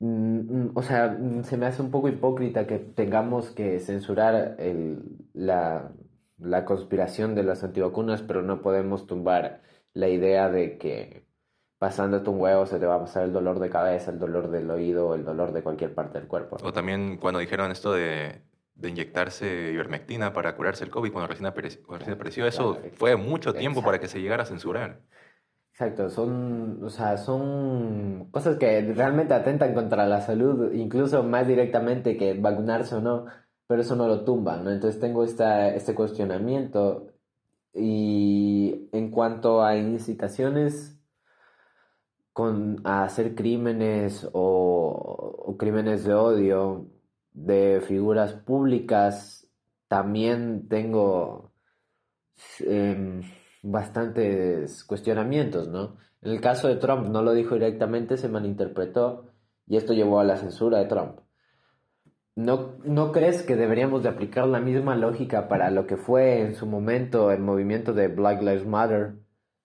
o sea, mm, se me hace un poco hipócrita que tengamos que censurar el- la, la conspiración de las antivacunas, pero no podemos tumbar la idea de que pasándote un huevo se te va a pasar el dolor de cabeza, el dolor del oído, el dolor de cualquier parte del cuerpo. O también cuando dijeron esto de, de inyectarse ivermectina para curarse el COVID, cuando recién, apareció, cuando recién apareció, eso Claro, fue mucho tiempo para que se llegara a censurar. Exacto, son, o sea, son cosas que realmente atentan contra la salud, incluso más directamente que vacunarse o no, pero eso no lo tumba, ¿no? Entonces tengo esta, este cuestionamiento y en cuanto a incitaciones con, a hacer crímenes o, o crímenes de odio de figuras públicas, también tengo em, bastantes cuestionamientos, ¿no? En el caso de Trump no lo dijo directamente, se malinterpretó y esto llevó a la censura de Trump. ¿No, no crees que deberíamos de aplicar la misma lógica para lo que fue en su momento el movimiento de Black Lives Matter,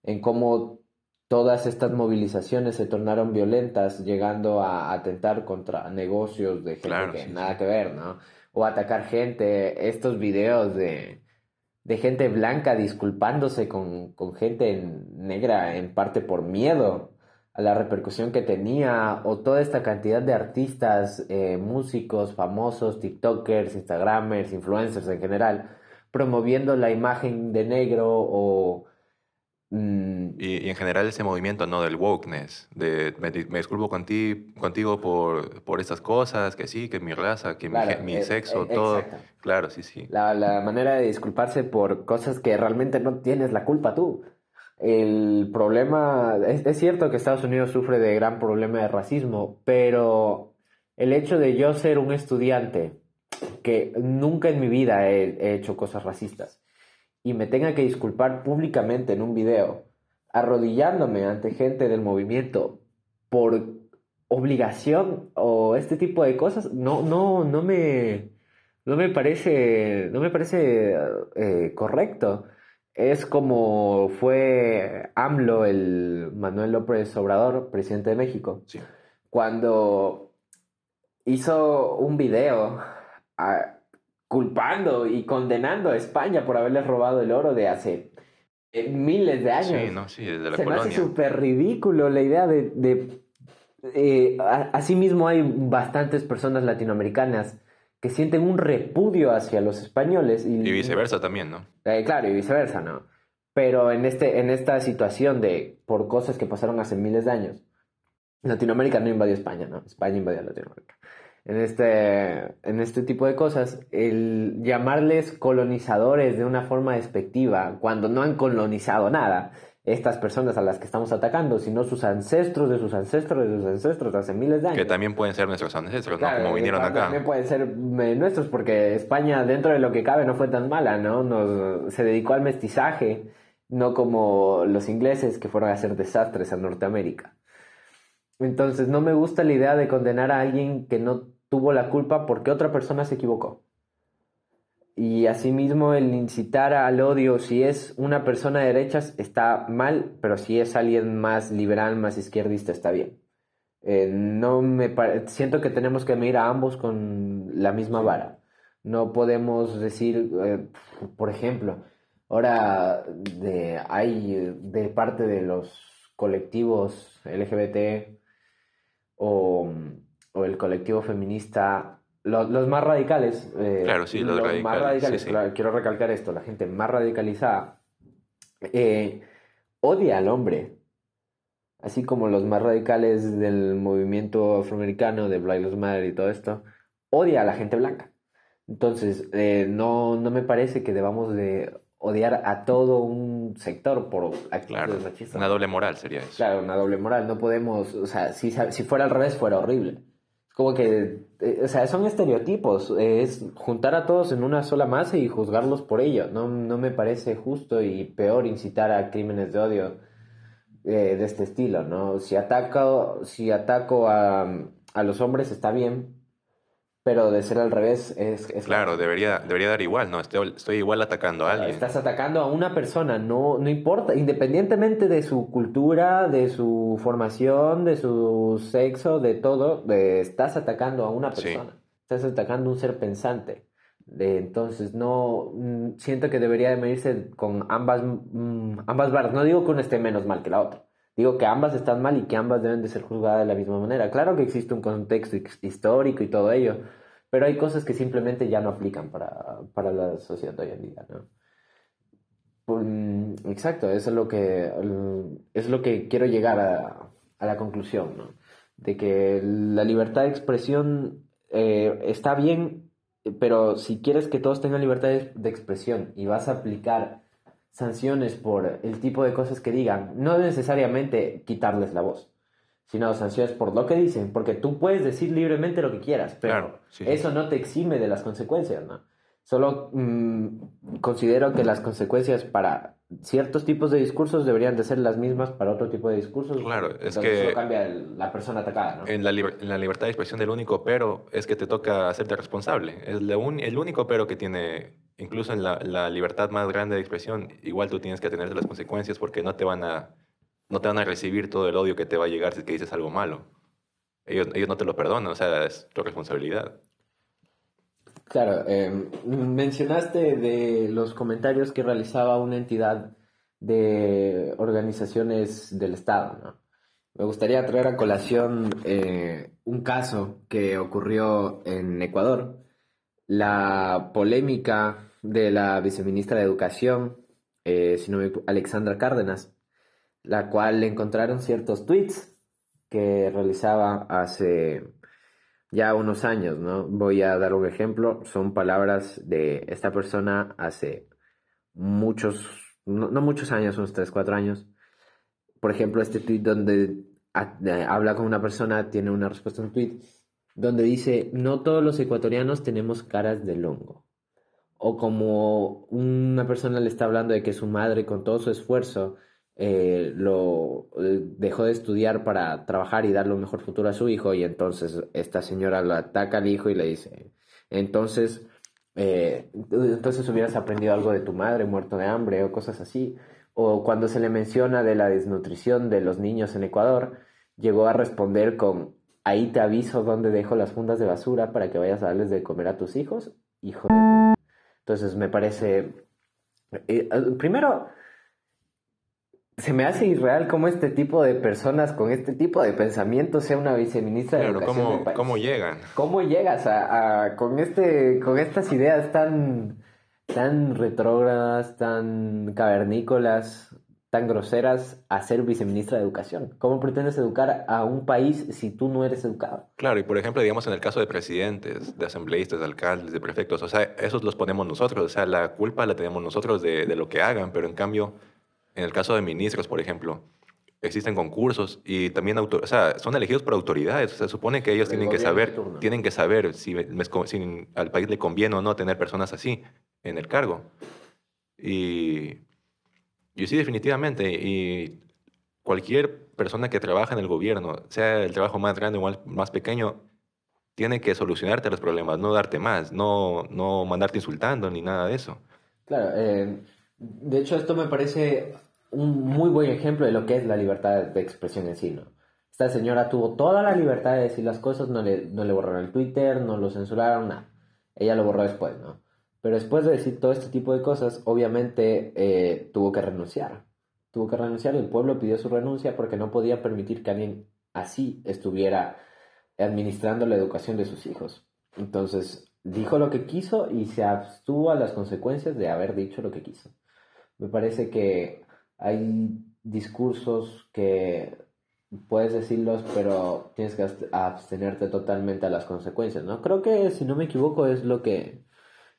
en cómo todas estas movilizaciones se tornaron violentas, llegando a atentar contra negocios de gente Claro, que sí, nada sí. que ver, ¿no? O atacar gente, estos videos de, de gente blanca disculpándose con, con gente negra en parte por miedo a la repercusión que tenía, o toda esta cantidad de artistas, eh, músicos, famosos, TikTokers, Instagramers, influencers en general, promoviendo la imagen de negro o... mm, Y, y en general ese movimiento, ¿no? Del wokeness, de me, me disculpo conti- contigo por, por estas cosas, que sí, que mi raza, que mi, Claro, ge- mi eh, sexo, eh, todo. exacto. Claro, sí, sí. La, la manera de disculparse por cosas que realmente no tienes la culpa tú. El problema, es, es cierto que Estados Unidos sufre de gran problema de racismo, pero el hecho de yo ser un estudiante que nunca en mi vida he, he hecho cosas racistas y me tenga que disculpar públicamente en un video, arrodillándome ante gente del movimiento por obligación o este tipo de cosas, no, no, no me, no me parece, no me parece eh, correcto. Es como fue AMLO, el Manuel López Obrador, presidente de México, sí. cuando hizo un video culpando y condenando a España por haberles robado el oro de hace eh, miles de años. Sí, no, sí, desde la Se me hace súper ridículo la idea de, de eh, asimismo hay bastantes personas latinoamericanas que sienten un repudio hacia los españoles. Y, y viceversa también, ¿no? Eh, claro, y viceversa, ¿no? Pero en, este, en esta situación de, por cosas que pasaron hace miles de años, Latinoamérica no invadió España, ¿no? España invadió Latinoamérica. En este, en este tipo de cosas, el llamarles colonizadores de una forma despectiva, cuando no han colonizado nada, estas personas a las que estamos atacando, sino sus ancestros de sus ancestros de sus ancestros hace miles de años. Que también pueden ser nuestros ancestros, ¿no? Como vinieron acá. También pueden ser eh, nuestros, porque España, dentro de lo que cabe, no fue tan mala, ¿no? Nos, se dedicó al mestizaje, no como los ingleses que fueron a hacer desastres a Norteamérica. Entonces, no me gusta la idea de condenar a alguien que no tuvo la culpa porque otra persona se equivocó. Y asimismo el incitar al odio, si es una persona de derechas, está mal, pero si es alguien más liberal, más izquierdista, está bien. Eh, no me siento que tenemos que medir a ambos con la misma vara. No podemos decir, eh, por ejemplo, ahora de, hay de parte de los colectivos LGBT o, o el colectivo feminista los, más radicales. Eh, claro, sí, los, más radicales. quiero recalcar esto: la gente más radicalizada eh, odia al hombre. Así como los más radicales del movimiento afroamericano, de Black Lives Matter y todo esto, odia a la gente blanca. Entonces, eh, no, no me parece que debamos de odiar a todo un sector por actitudes claro, machistas. Una doble moral sería eso. Claro, una doble moral. No podemos, o sea, si, si fuera al revés, fuera horrible como que, eh, o sea, son estereotipos, es juntar a todos en una sola masa y juzgarlos por ello. No, no me parece justo y peor incitar a crímenes de odio eh, de este estilo, ¿no? Si ataco, si ataco a, a los hombres está bien, pero de ser al revés es... claro, debería, debería dar igual, ¿no? Estoy, estoy, igual atacando a alguien. Estás atacando a una persona, no, no importa, independientemente de su cultura, de su formación, de su sexo, de todo, estás atacando a una persona. Estás atacando a un ser pensante. De, entonces, no mm, siento que debería de medirse con ambas, mm, ambas barras. No digo que una esté menos mal que la otra. Digo que ambas están mal y que ambas deben de ser juzgadas de la misma manera. Claro que existe un contexto histórico y todo ello, pero hay cosas que simplemente ya no aplican para, para la sociedad hoy en día, ¿no? Mm, exacto, eso es lo que, es lo que quiero llegar a, a la conclusión, ¿no? De que la libertad de expresión eh, está bien, pero si quieres que todos tengan libertad de expresión y vas a aplicar sanciones por el tipo de cosas que digan, no necesariamente quitarles la voz, sino sanciones por lo que dicen, porque tú puedes decir libremente lo que quieras, pero eso no te exime de las consecuencias, ¿no? Solo mm, considero que las consecuencias para ciertos tipos de discursos deberían de ser las mismas para otro tipo de discursos. Claro, es que... Solo cambia la persona atacada, ¿no? En la, en la, libertad de expresión el único pero es que te toca hacerte responsable. Es el único pero que tiene incluso en la, libertad más grande de expresión, igual tú tienes que atener las consecuencias porque no te van a, no te van a recibir todo el odio que te va a llegar si que dices algo malo. Ellos, ellos no te lo perdonan, o sea, es tu responsabilidad. Claro, em, mencionaste de los comentarios que realizaba una entidad de organizaciones del Estado, ¿no? Me gustaría traer a colación eh, un caso que ocurrió en Ecuador, la polémica de la viceministra de Educación, eh, Alexandra Cárdenas, la cual le encontraron ciertos tweets que realizaba hace ya unos años, ¿no? Voy a dar un ejemplo, son palabras de esta persona hace muchos, no, muchos años, unos 3, 4 años. Por ejemplo, este tweet donde habla con una persona, tiene una respuesta a un tweet donde dice, no todos los ecuatorianos tenemos caras de longo. O como una persona le está hablando de que su madre con todo su esfuerzo eh, lo eh, dejó de estudiar para trabajar y darle un mejor futuro a su hijo y entonces esta señora lo ataca al hijo y le dice, entonces, eh, entonces hubieras aprendido algo de tu madre muerto de hambre o cosas así. O cuando se le menciona de la desnutrición de los niños en Ecuador, llegó a responder con, ahí te aviso dónde dejo las fundas de basura para que vayas a darles de comer a tus hijos, hijo de... Entonces me parece... Eh, primero, se me hace irreal cómo este tipo de personas con este tipo de pensamiento sea una viceministra de Educación ¿cómo, del país. ¿cómo llegan? ¿Cómo llegas a, a- con este con estas ideas tan tan retrógradas, tan cavernícolas, tan groseras a ser viceministra de Educación? ¿Cómo pretendes educar a un país si tú no eres educado? Claro, y por ejemplo, digamos en el caso de presidentes, de asambleístas, de alcaldes, de prefectos, o sea, esos los ponemos nosotros, o sea, la culpa la tenemos nosotros de, de lo que hagan, pero en cambio, en el caso de ministros, por ejemplo, existen concursos y también, o sea, son elegidos por autoridades, o sea, supone que ellos Del tienen que saber, tienen que saber si, si al país le conviene o no tener personas así en el cargo. Y, y sí, definitivamente, y cualquier persona que trabaja en el gobierno, sea el trabajo más grande o más pequeño, tiene que solucionarte los problemas, no darte más, no, no mandarte insultando ni nada de eso. Claro, eh, de hecho esto me parece un muy buen ejemplo de lo que es la libertad de expresión en sí, ¿no? Esta señora tuvo toda la libertad de decir las cosas, no le, no le borraron el Twitter, no lo censuraron, nada. Ella lo borró después, ¿no? Pero después de decir todo este tipo de cosas, obviamente eh, tuvo que renunciar. Tuvo que renunciar el pueblo pidió su renuncia porque no podía permitir que alguien así estuviera administrando la educación de sus hijos. Entonces, dijo lo que quiso y se abstuvo a las consecuencias de haber dicho lo que quiso. Me parece que hay discursos que puedes decirlos, pero tienes que abst- abstenerte totalmente a las consecuencias, ¿no? Creo que, si no me equivoco, es lo que,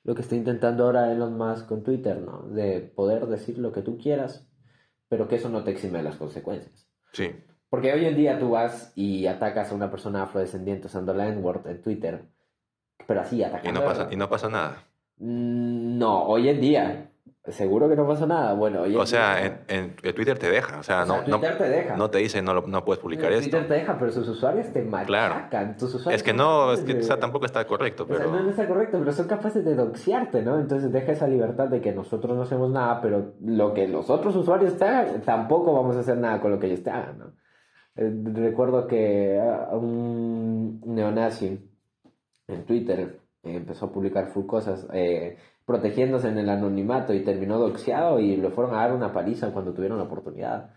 lo que está intentando ahora Elon Musk con Twitter, ¿no? De poder decir lo que tú quieras, pero que eso no te exime de las consecuencias. Sí, Porque hoy en día tú vas y atacas a una persona afrodescendiente usando la N-word en Twitter, pero así y atacando. no pasa, y no pasa nada. Mm, No, hoy en día. Seguro que no pasa nada. Bueno, hoy en O sea, en, en- en Twitter te deja, o sea, O sea, no, no, Twitter te deja. no te dice no, no puedes publicar esto. Twitter te deja, pero sus usuarios te machacan. Tus usuarios Es que no, es que, o sea, tampoco está correcto, O sea, pero... no, no está correcto, pero son capaces de doxearte, ¿no? Entonces deja esa libertad de que nosotros no hacemos nada, pero lo que los otros usuarios te hagan, tampoco vamos a hacer nada con lo que ellos te hagan, ¿no? Eh, recuerdo que un neonazi en Twitter eh, empezó a publicar full cosas eh, protegiéndose en el anonimato y terminó doxeado y le fueron a dar una paliza cuando tuvieron la oportunidad.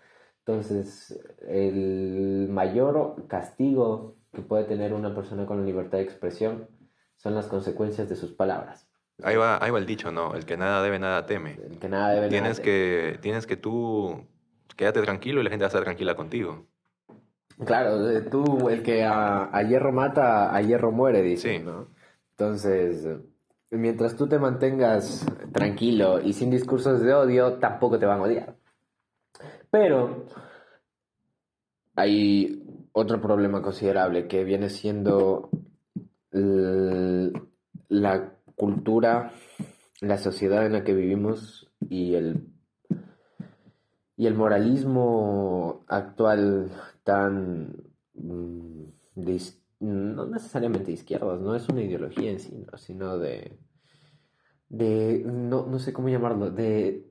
Entonces, el mayor castigo que puede tener una persona con la libertad de expresión son las consecuencias de sus palabras. Ahí va, ahí va el dicho, ¿no? El que nada debe, nada teme. El que nada debe Tienes nada que, tienes que tú quédate tranquilo y la gente va a estar tranquila contigo. Claro, eh, tú, el que a, a hierro mata, a hierro muere, dicen, Sí. ¿no? Entonces, mientras tú te mantengas tranquilo y sin discursos de odio, tampoco te van a odiar. Pero hay otro problema considerable que viene siendo la cultura, la sociedad en la que vivimos y el y el moralismo actual tan mm, de is- no necesariamente izquierdas, no es una ideología en sí, ¿no? sino de de no, no sé cómo llamarlo, de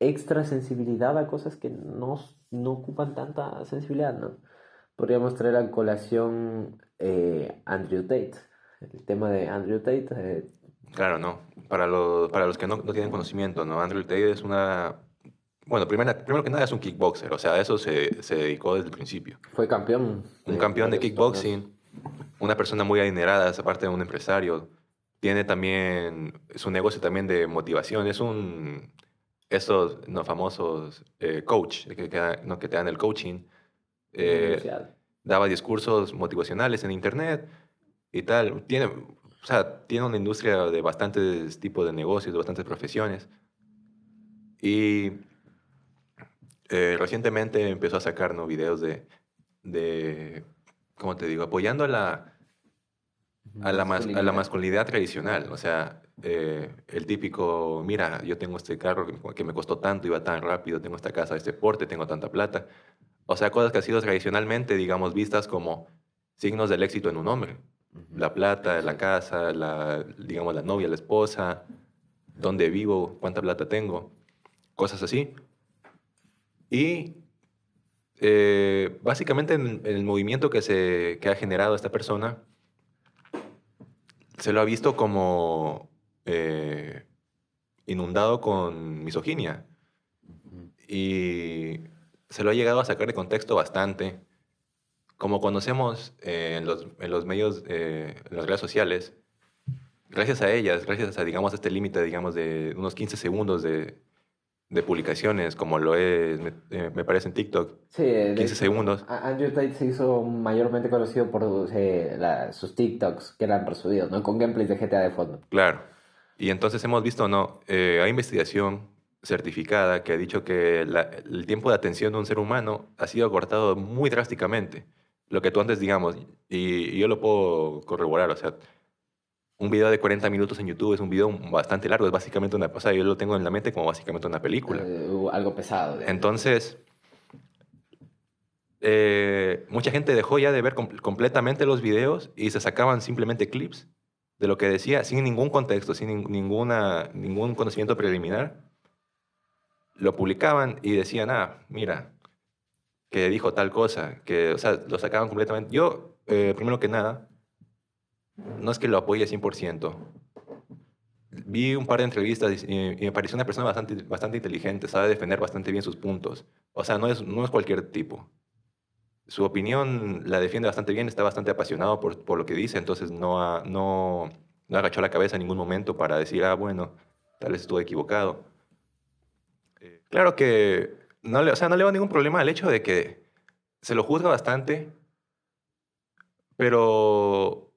extra sensibilidad a cosas que no, no ocupan tanta sensibilidad, ¿no? Podríamos traer a colación eh, Andrew Tate, el tema de Andrew Tate, eh, Claro, no. Para, los para los que no, no tienen conocimiento, ¿no? Andrew Tate es una... Bueno, primero, primero que nada es un kickboxer, o sea, a eso se, se dedicó desde el principio. fue campeón. Un campeón de kickboxing, una persona muy adinerada, aparte de un empresario. Tiene también su negocio también de motivación. Es un... Esos no, famosos eh, coach que, que, no, que te dan el coaching. Eh, daba discursos motivacionales en internet y tal. Tiene, o sea, tiene una industria de bastantes tipos de negocios, de bastantes profesiones. Y eh, recientemente empezó a sacar ¿no? videos de, de, ¿cómo te digo? Apoyando a la, a la, mas- a la masculinidad tradicional. O sea, eh, el típico, mira, yo tengo este carro que, que me costó tanto, iba tan rápido, tengo esta casa este porte, tengo tanta plata. O sea, cosas que han sido tradicionalmente, digamos, vistas como signos del éxito en un hombre. La plata, la casa, la, digamos, la novia, la esposa, dónde vivo, cuánta plata tengo, cosas así. Y eh, básicamente en, en el movimiento que, se, que ha generado esta persona, se lo ha visto como eh, inundado con misoginia. Y se lo ha llegado a sacar de contexto bastante. Como conocemos eh, en, los, en, los, medios, eh, en las redes sociales, gracias a ellas, gracias a, digamos, este límite, digamos, de unos 15 segundos de, de publicaciones, como lo es, me, eh, me parece en TikTok, Sí, de 15 hecho, segundos. Andrew Tate se hizo mayormente conocido por eh, la- sus TikToks que eran resubidos, ¿no? Con gameplays de GTA de fondo. Claro. Y entonces hemos visto, no, eh, hay investigación certificada que ha dicho que la- el tiempo de atención de un ser humano ha sido acortado muy drásticamente. Lo que tú antes, digamos, y, y yo lo puedo corroborar, o sea, un video de 40 minutos en YouTube es un video bastante largo, es básicamente una, o sea, yo lo tengo en la mente como básicamente una película. Eh, algo pesado. Entonces, eh, mucha gente dejó ya de ver com- completamente los videos y se sacaban simplemente clips de lo que decía sin ningún contexto, sin nin- ninguna, ningún conocimiento preliminar. Lo publicaban y decían, ah, mira, que dijo tal cosa, que, o sea, lo sacaban completamente. Yo, eh, primero que nada, no es que lo apoye 100%. Vi un par de entrevistas y, me pareció una persona bastante, bastante inteligente, sabe defender bastante bien sus puntos. O sea, no es, no es cualquier tipo. Su opinión la defiende bastante bien, está bastante apasionado por, por lo que dice, entonces no, no, no agachó la cabeza en ningún momento para decir, ah, bueno, tal vez estuve equivocado. Eh, Claro que no le, o sea, no le veo ningún problema al hecho de que se lo juzga bastante, pero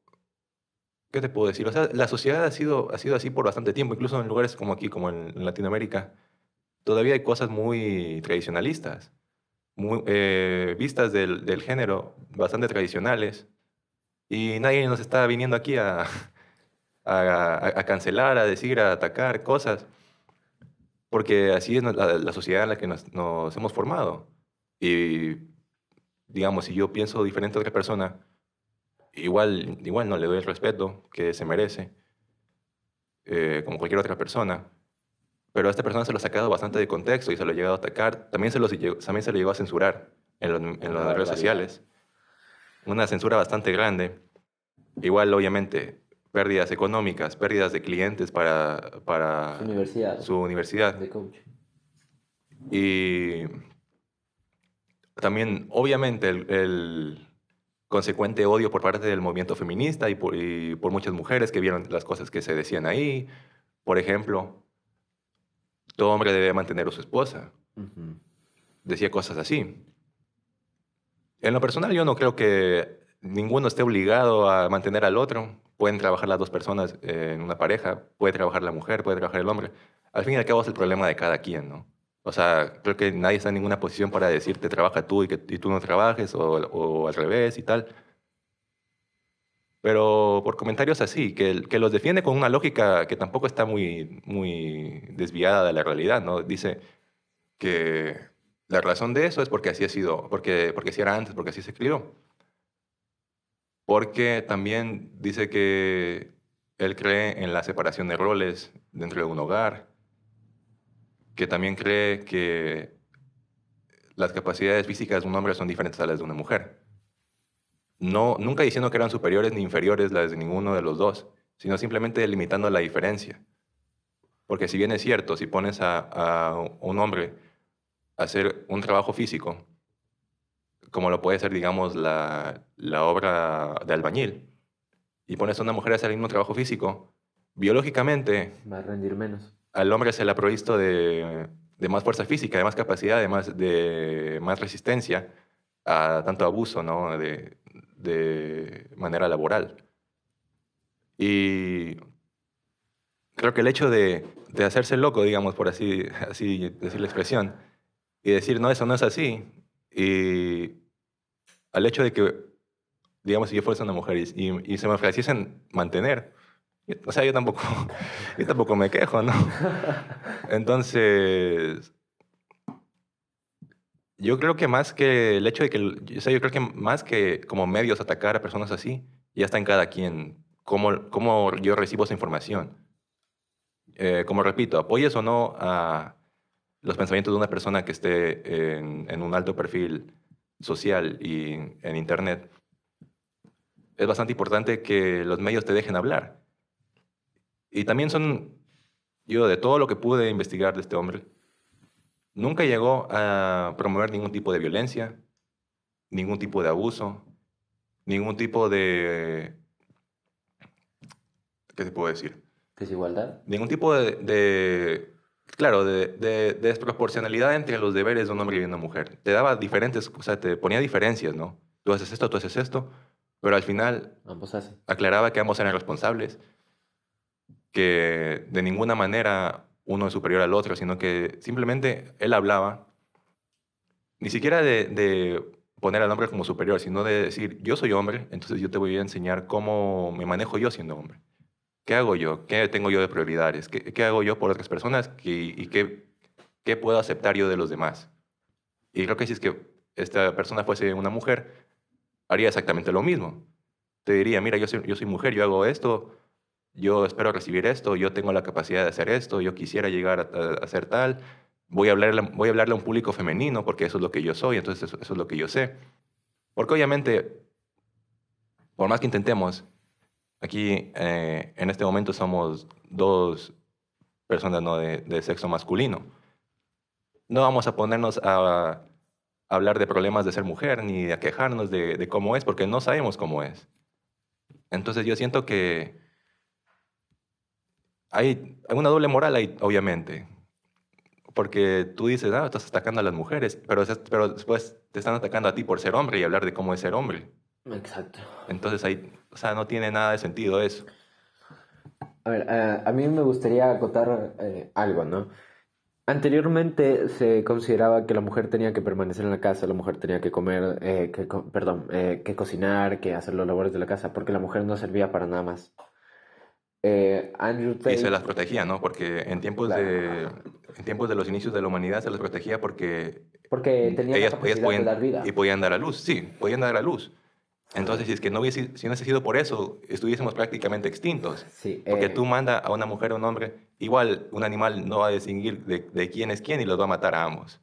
¿Qué te puedo decir? O sea, la sociedad ha sido, ha sido así por bastante tiempo, incluso en lugares como aquí, como en, en Latinoamérica. Todavía hay cosas muy tradicionalistas, muy, eh, vistas del, del género, bastante tradicionales. Y nadie nos está viniendo aquí a, a, a- a cancelar, a decir, a atacar cosas, porque así es la, la sociedad en la que nos, nos hemos formado. Y, digamos, si yo pienso diferente a otra persona, igual, igual no le doy el respeto que se merece, eh, como cualquier otra persona. Pero a esta persona se lo ha sacado bastante de contexto y se lo ha llegado a atacar. También se lo, llegó- también se lo llegó a censurar en, en las redes sociales. Una censura bastante grande. Igual, obviamente, pérdidas económicas, pérdidas de clientes para, para Su universidad. su universidad. De coach. Y también, obviamente, el, el consecuente odio por parte del movimiento feminista y por, y por muchas mujeres que vieron las cosas que se decían ahí. Por ejemplo, todo hombre debe mantener a su esposa. Decía cosas así. En lo personal, yo no creo que ninguno esté obligado a mantener al otro. Pueden trabajar las dos personas eh, en una pareja, puede trabajar la mujer, puede trabajar el hombre. Al fin y al cabo es el problema de cada quien, ¿no? O sea, creo que nadie está en ninguna posición para decirte trabaja tú y que tú no trabajes o, al revés y tal. Pero por comentarios así, que, que los defiende con una lógica que tampoco está muy, muy desviada de la realidad, ¿no? Dice que la razón de eso es porque así ha sido, porque, porque así era antes, porque así se crió. Porque también dice que él cree en la separación de roles dentro de un hogar, que también cree que las capacidades físicas de un hombre son diferentes a las de una mujer. No, nunca diciendo que eran superiores ni inferiores las de ninguno de los dos, sino simplemente limitando la diferencia. Porque si bien es cierto, si pones a, a un hombre a hacer un trabajo físico, como lo puede ser, digamos, la, la obra de albañil, y pones a una mujer a hacer el mismo trabajo físico, biológicamente Va a rendir menos. Al hombre se le ha provisto de, más fuerza física, de más capacidad, de más, resistencia a tanto abuso ¿no? de, manera laboral. Y creo que el hecho de, hacerse loco, digamos, por así, así decir la expresión, y decir, no, eso no es así, y al hecho de que, digamos, si yo fuese una mujer y, y- y se me ofreciesen mantener, o sea, yo tampoco, yo tampoco me quejo, ¿no? Entonces, yo creo que más que el hecho de que, o sea, yo creo que más que como medios atacar a personas así, ya está en cada quien cómo, cómo yo recibo esa información. Eh, como repito, apoyes o no a los pensamientos de una persona que esté en, en un alto perfil social y en Internet, es bastante importante que los medios te dejen hablar. Y también son, yo de todo lo que pude investigar de este hombre, nunca llegó a promover ningún tipo de violencia, ningún tipo de abuso, ningún tipo de... ¿Qué te puedo decir? Desigualdad. Ningún tipo de, de claro, de, de, desproporcionalidad entre los deberes de un hombre y una mujer. Te daba diferentes, o sea, te ponía diferencias, ¿no? Tú haces esto, tú haces esto, pero al final ambos hacen. aclaraba que ambos eran responsables, que de ninguna manera uno es superior al otro, sino que simplemente él hablaba, ni siquiera de, poner al hombre como superior, sino de decir, yo soy hombre, entonces yo te voy a enseñar cómo me manejo yo siendo hombre. ¿Qué hago yo? ¿Qué tengo yo de prioridades? ¿Qué, hago yo por otras personas? ¿Y, qué puedo aceptar yo de los demás? Y creo que si es que esta persona fuese una mujer, haría exactamente lo mismo. Te diría, mira, yo soy, yo soy mujer, yo hago esto, yo espero recibir esto, yo tengo la capacidad de hacer esto, yo quisiera llegar a, a tal, voy a, hablarle, voy a hablarle a un público femenino porque eso es lo que yo soy, entonces eso, eso es lo que yo sé. Porque obviamente, por más que intentemos, aquí eh, en este momento somos dos personas ¿no? de, de, sexo masculino. No vamos a ponernos a, a, hablar de problemas de ser mujer ni a quejarnos de, de, cómo es, porque no sabemos cómo es. Entonces yo siento que hay, hay una doble moral ahí, obviamente. Porque tú dices, ah, estás atacando a las mujeres, pero, pero después te están atacando a ti por ser hombre y hablar de cómo es ser hombre. Exacto. Entonces ahí, o sea, no tiene nada de sentido eso. A ver, uh, a mí me gustaría acotar eh, algo, ¿no? Anteriormente se consideraba que la mujer tenía que permanecer en la casa, la mujer tenía que comer, eh, que, perdón, eh, que cocinar, que hacer los labores de la casa, porque la mujer no servía para nada más. Eh, Andrew Tate... Y se las protegía, ¿no? Porque en tiempos, claro. de, en tiempos de los inicios de la humanidad se las protegía porque... Porque tenían ellas, la capacidad ellas podían, de dar vida. Y podían dar a luz, sí, podían dar a luz. Entonces, si es que no hubiese, si no hubiese sido por eso, estuviésemos prácticamente extintos. Sí, Porque eh, tú manda a una mujer o un hombre, igual un animal no va a distinguir de, de quién es quién y los va a matar a ambos.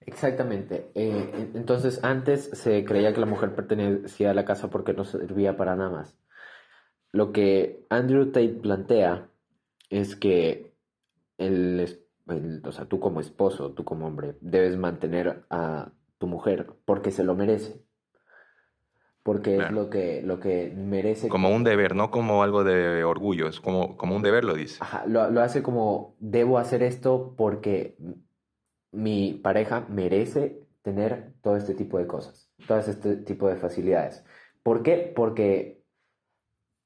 Exactamente. Eh, entonces, antes se creía que la mujer pertenecía a la casa porque no servía para nada más. Lo que Andrew Tate plantea es que el, el, o sea, tú como esposo, tú como hombre, debes mantener a tu mujer porque se lo merece porque claro. es lo que, lo que merece. Como un deber, no como algo de orgullo, es como, como un deber lo dice. Ajá, lo, lo, hace como, debo hacer esto porque mi pareja merece tener todo este tipo de cosas, todo este tipo de facilidades. ¿Por qué? Porque,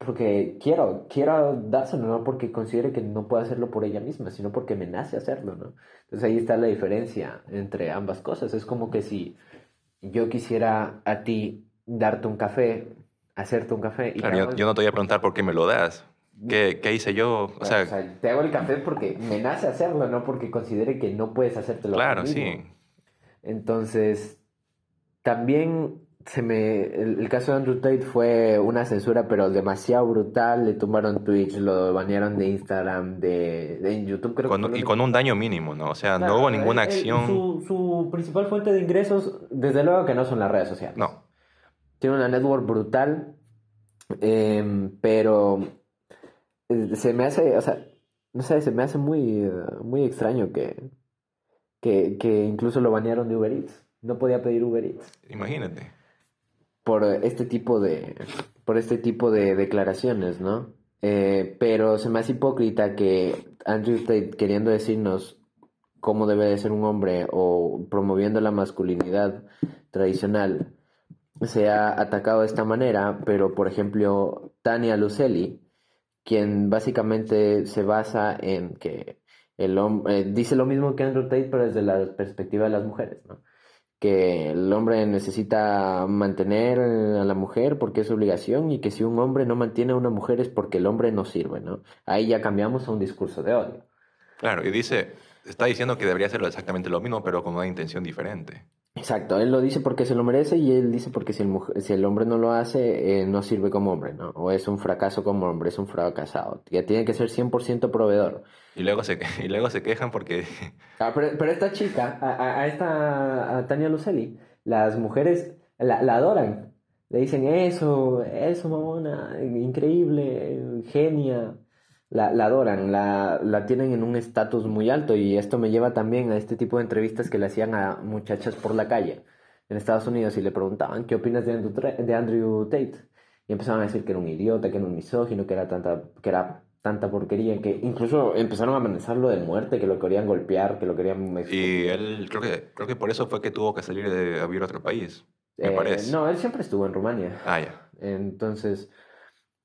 porque quiero, quiero dárselo, no porque considere que no puedo hacerlo por ella misma, sino porque me nace hacerlo, ¿no? Entonces ahí está la diferencia entre ambas cosas. Es como que si yo quisiera a ti darte un café, hacerte un café. Y claro, yo, yo, no te voy a preguntar por qué me lo das. ¿Qué, qué hice yo? O, sea, o, sea, te hago el café porque me nace hacerlo, no porque considere que no puedes hacértelo. Claro, sí. Entonces, también se me. El, el, caso de Andrew Tate fue una censura, pero demasiado brutal. Le tumbaron Twitch, lo banearon de Instagram, de, de YouTube, creo con, que. Y con un daño mínimo, ¿no? O sea, claro, no hubo ninguna el, acción. Su, su principal fuente de ingresos, desde luego que no son las redes sociales. No tiene una network brutal, eh, pero se me hace, o sea, no sé, se me hace muy, muy extraño que, que, que, incluso lo banearon de Uber Eats. No podía pedir Uber Eats. Imagínate. Por este tipo de, por este tipo de declaraciones, ¿no? Eh, pero se me hace hipócrita que Andrew Tate queriendo decirnos cómo debe de ser un hombre o promoviendo la masculinidad tradicional se ha atacado de esta manera, pero por ejemplo, Tania Lucelli, quien básicamente se basa en que el hombre eh, dice lo mismo que Andrew Tate, pero desde la perspectiva de las mujeres, ¿no? Que el hombre necesita mantener a la mujer porque es obligación y que si un hombre no mantiene a una mujer es porque el hombre no sirve, ¿no? Ahí ya cambiamos a un discurso de odio. Claro, y dice, está diciendo que debería hacerlo exactamente lo mismo, pero con una intención diferente. Exacto, él lo dice porque se lo merece y él dice porque si el, mujer, si el hombre no lo hace, eh, no sirve como hombre, ¿no? O es un fracaso como hombre, es un fracasado. Ya tiene que ser 100% proveedor. Y luego se, y luego se quejan porque... Ah, pero, pero, esta chica, a, a esta a Tania Lucelli, las mujeres la, la, adoran. Le dicen eso, eso, mamona, increíble, genia. La, la adoran, la, la tienen en un estatus muy alto y esto me lleva también a este tipo de entrevistas que le hacían a muchachas por la calle en Estados Unidos y le preguntaban, ¿qué opinas de Andrew, de Andrew Tate? Y empezaban a decir que era un idiota, que era un misógino, que era tanta, que era tanta porquería, que incluso empezaron a amenazarlo de muerte, que lo querían golpear, que lo querían... Y él, creo que, creo que por eso fue que tuvo que salir de, a vivir a otro país, me Eh, parece. No, él siempre estuvo en Rumania. Ah, ya. Entonces,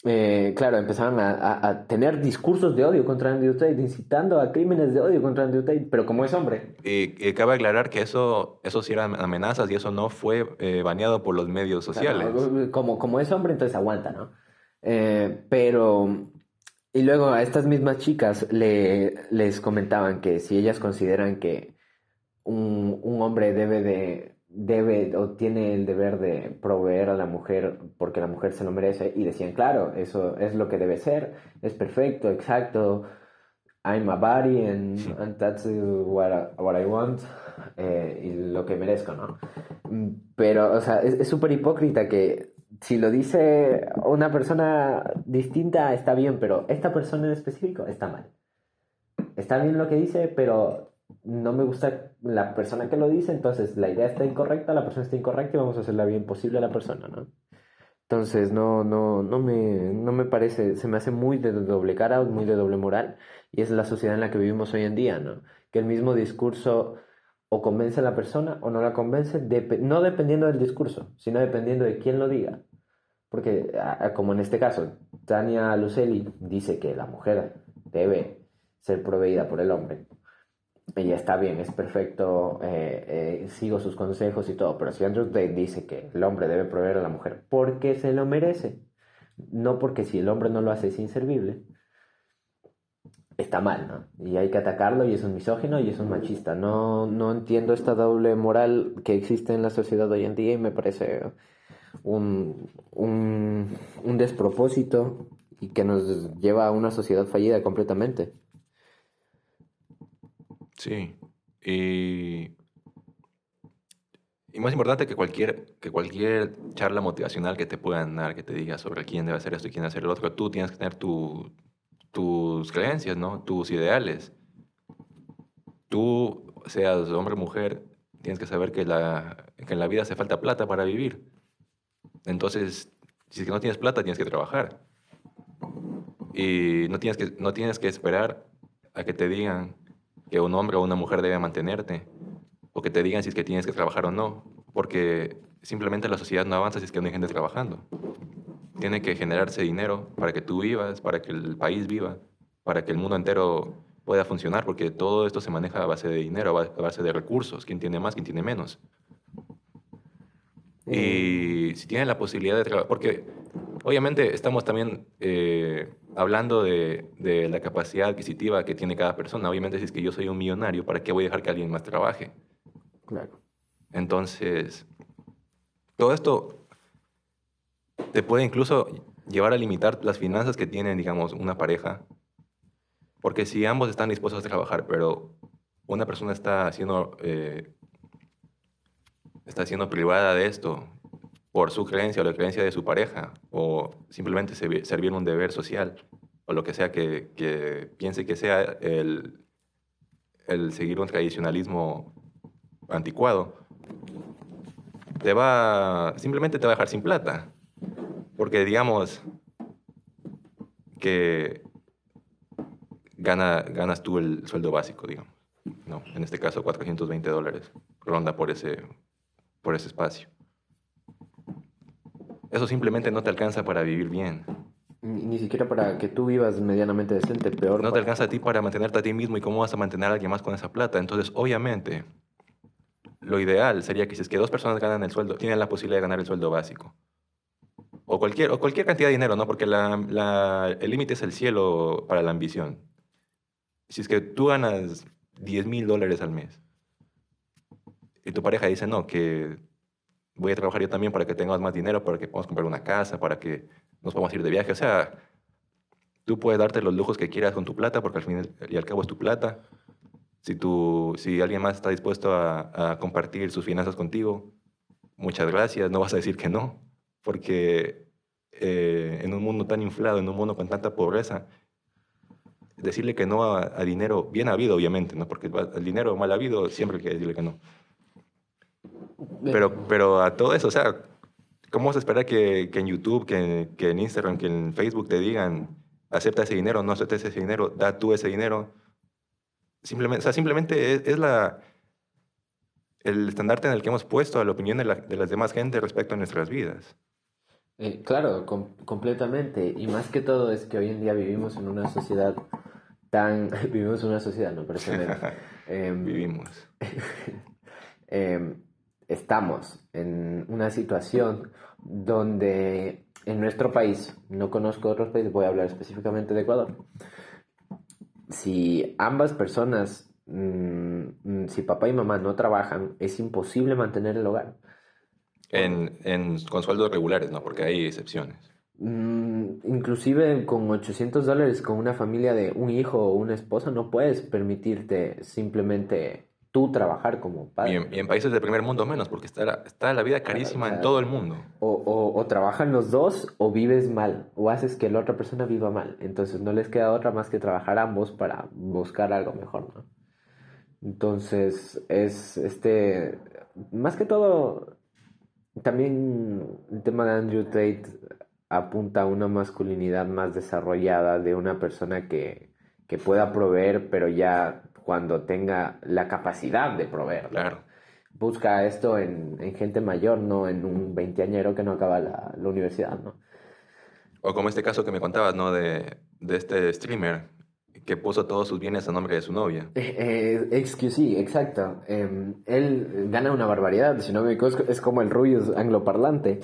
eh, claro, empezaron a, a- a tener discursos de odio contra Andrew Tate, incitando a crímenes de odio contra Andrew Tate, pero como es hombre. Y, y cabe aclarar que eso, eso sí eran amenazas y eso no fue eh, baneado por los medios sociales. Claro, como, como es hombre, entonces aguanta, ¿no? Eh, pero, y luego a estas mismas chicas le, les comentaban que si ellas consideran que un, un hombre debe de, debe o tiene el deber de proveer a la mujer porque la mujer se lo merece, y decían, claro, eso es lo que debe ser, es perfecto, exacto, I'm a body and, and that's what I, what I want, eh, y lo que merezco, ¿no? Mm, Pero, o sea, es es súper hipócrita que si lo dice una persona distinta está bien, pero esta persona en específico está mal. Está bien lo que dice, pero no me gusta la persona que lo dice, entonces la idea está incorrecta, la persona está incorrecta y vamos a hacerla bien posible a la persona, ¿no? Entonces, no, no, no me, no me parece, se me hace muy de doble cara, muy de doble moral, y es la sociedad en la que vivimos hoy en día, ¿no? Que el mismo discurso o convence a la persona o no la convence, dep- no dependiendo del discurso, sino dependiendo de quién lo diga. Porque, como en este caso, Tania Lucelli dice que la mujer debe ser proveída por el hombre. Ella está bien, es perfecto, eh, eh, sigo sus consejos y todo, pero si Andrew Tate dice que el hombre debe proveer a la mujer porque se lo merece, no porque si el hombre no lo hace es inservible, está mal, ¿no? Y hay que atacarlo y es un misógino y es un machista. No, no entiendo esta doble moral que existe en la sociedad hoy en día y me parece un, un, un despropósito y que nos lleva a una sociedad fallida completamente. Sí. Y, y más importante que cualquier, que cualquier charla motivacional que te puedan dar, que te diga sobre quién debe hacer esto y quién debe hacer el otro, tú tienes que tener tu, tus creencias, ¿no? Tus ideales. Tú, seas hombre o mujer, tienes que saber que, la, que en la vida hace falta plata para vivir. Entonces, si no tienes plata, tienes que trabajar. Y no tienes que, no tienes que esperar a que te digan que un hombre o una mujer debe mantenerte, o que te digan si es que tienes que trabajar o no, porque simplemente la sociedad no avanza si es que no hay gente trabajando. Tiene que generarse dinero para que tú vivas, para que el país viva, para que el mundo entero pueda funcionar, porque todo esto se maneja a base de dinero, a ba- a base de recursos, quién tiene más, quién tiene menos. Y si tienen la posibilidad de trabajar, porque obviamente estamos también eh, hablando de, de la capacidad adquisitiva que tiene cada persona. Obviamente si es que yo soy un millonario, ¿para qué voy a dejar que alguien más trabaje? Claro. Entonces, todo esto te puede incluso llevar a limitar las finanzas que tiene, digamos, una pareja. Porque si ambos están dispuestos a trabajar, pero una persona está siendo, eh, está siendo privada de esto por su creencia o la creencia de su pareja, o simplemente servi- servir un deber social, o lo que sea que, piense que sea el, el seguir un tradicionalismo anticuado, te va, simplemente te va a dejar sin plata. Porque digamos que gana, ganas tú el sueldo básico, digamos. ¿no? En este caso, 420 dólares. Ronda por ese, por ese espacio. Eso simplemente no te alcanza para vivir bien. Ni, ni siquiera para que tú vivas medianamente decente, peor. No te alcanza a ti para mantenerte a ti mismo y cómo vas a mantener a alguien más con esa plata. Entonces, obviamente, lo ideal sería que si es que dos personas ganan el sueldo, tienen la posibilidad de ganar el sueldo básico. O cualquier, o cualquier cantidad de dinero, ¿no? Porque la- la- el límite es el cielo para la ambición. Si es que tú ganas 10 mil dólares al mes y tu pareja dice, no, que voy a trabajar yo también para que tengamos más dinero, para que podamos comprar una casa, para que nos podamos ir de viaje. O sea, tú puedes darte los lujos que quieras con tu plata, porque al fin y al cabo es tu plata. Si, tú, si alguien más está dispuesto a, a compartir sus finanzas contigo, muchas gracias, no vas a decir que no, porque eh, en un mundo tan inflado, en un mundo con tanta pobreza, decirle que no a, a dinero bien habido, obviamente, ¿no? Porque el dinero mal habido siempre hay que decirle que no. Pero, pero a todo eso, o sea, ¿cómo vas a esperar que, que en YouTube, que, que en Instagram, que en Facebook te digan, acepta ese dinero, no aceptes ese dinero, da tú ese dinero? Simplemente, o sea, simplemente es, es la, el estandarte en el que hemos puesto a la opinión de, la, de las demás gente respecto a nuestras vidas. Eh, claro, com- completamente. Y más que todo es que hoy en día vivimos en una sociedad tan... vivimos en una sociedad, no, personalmente. Em, Vivimos. em, estamos en una situación donde en nuestro país, no conozco otros países, voy a hablar específicamente de Ecuador, si ambas personas, mm, mm, si papá y mamá no trabajan, es imposible mantener el hogar. En, en, con sueldos regulares, ¿no? Porque hay excepciones. Mm, inclusive con 800 dólares con una familia de un hijo o una esposa no puedes permitirte simplemente tú trabajar como padre. Y en, y en países del primer mundo menos, porque está la, está la vida carísima en todo el mundo. O, o, o trabajan los dos o vives mal o haces que la otra persona viva mal. Entonces no les queda otra más que trabajar ambos para buscar algo mejor, ¿no? Entonces es este, más que todo, también el tema de Andrew Tate apunta a una masculinidad más desarrollada de una persona que, que pueda proveer, pero ya cuando tenga la capacidad de proveer. ¿no? Claro. Busca esto en, en, gente mayor, no en un veinteañero que no acaba la, la, universidad, ¿no? O como este caso que me contabas, ¿no? De, de este streamer que puso todos sus bienes a nombre de su novia. Eh, eh, XQC, exacto. Eh, él gana una barbaridad, si no me equivoco, es como el Rubius angloparlante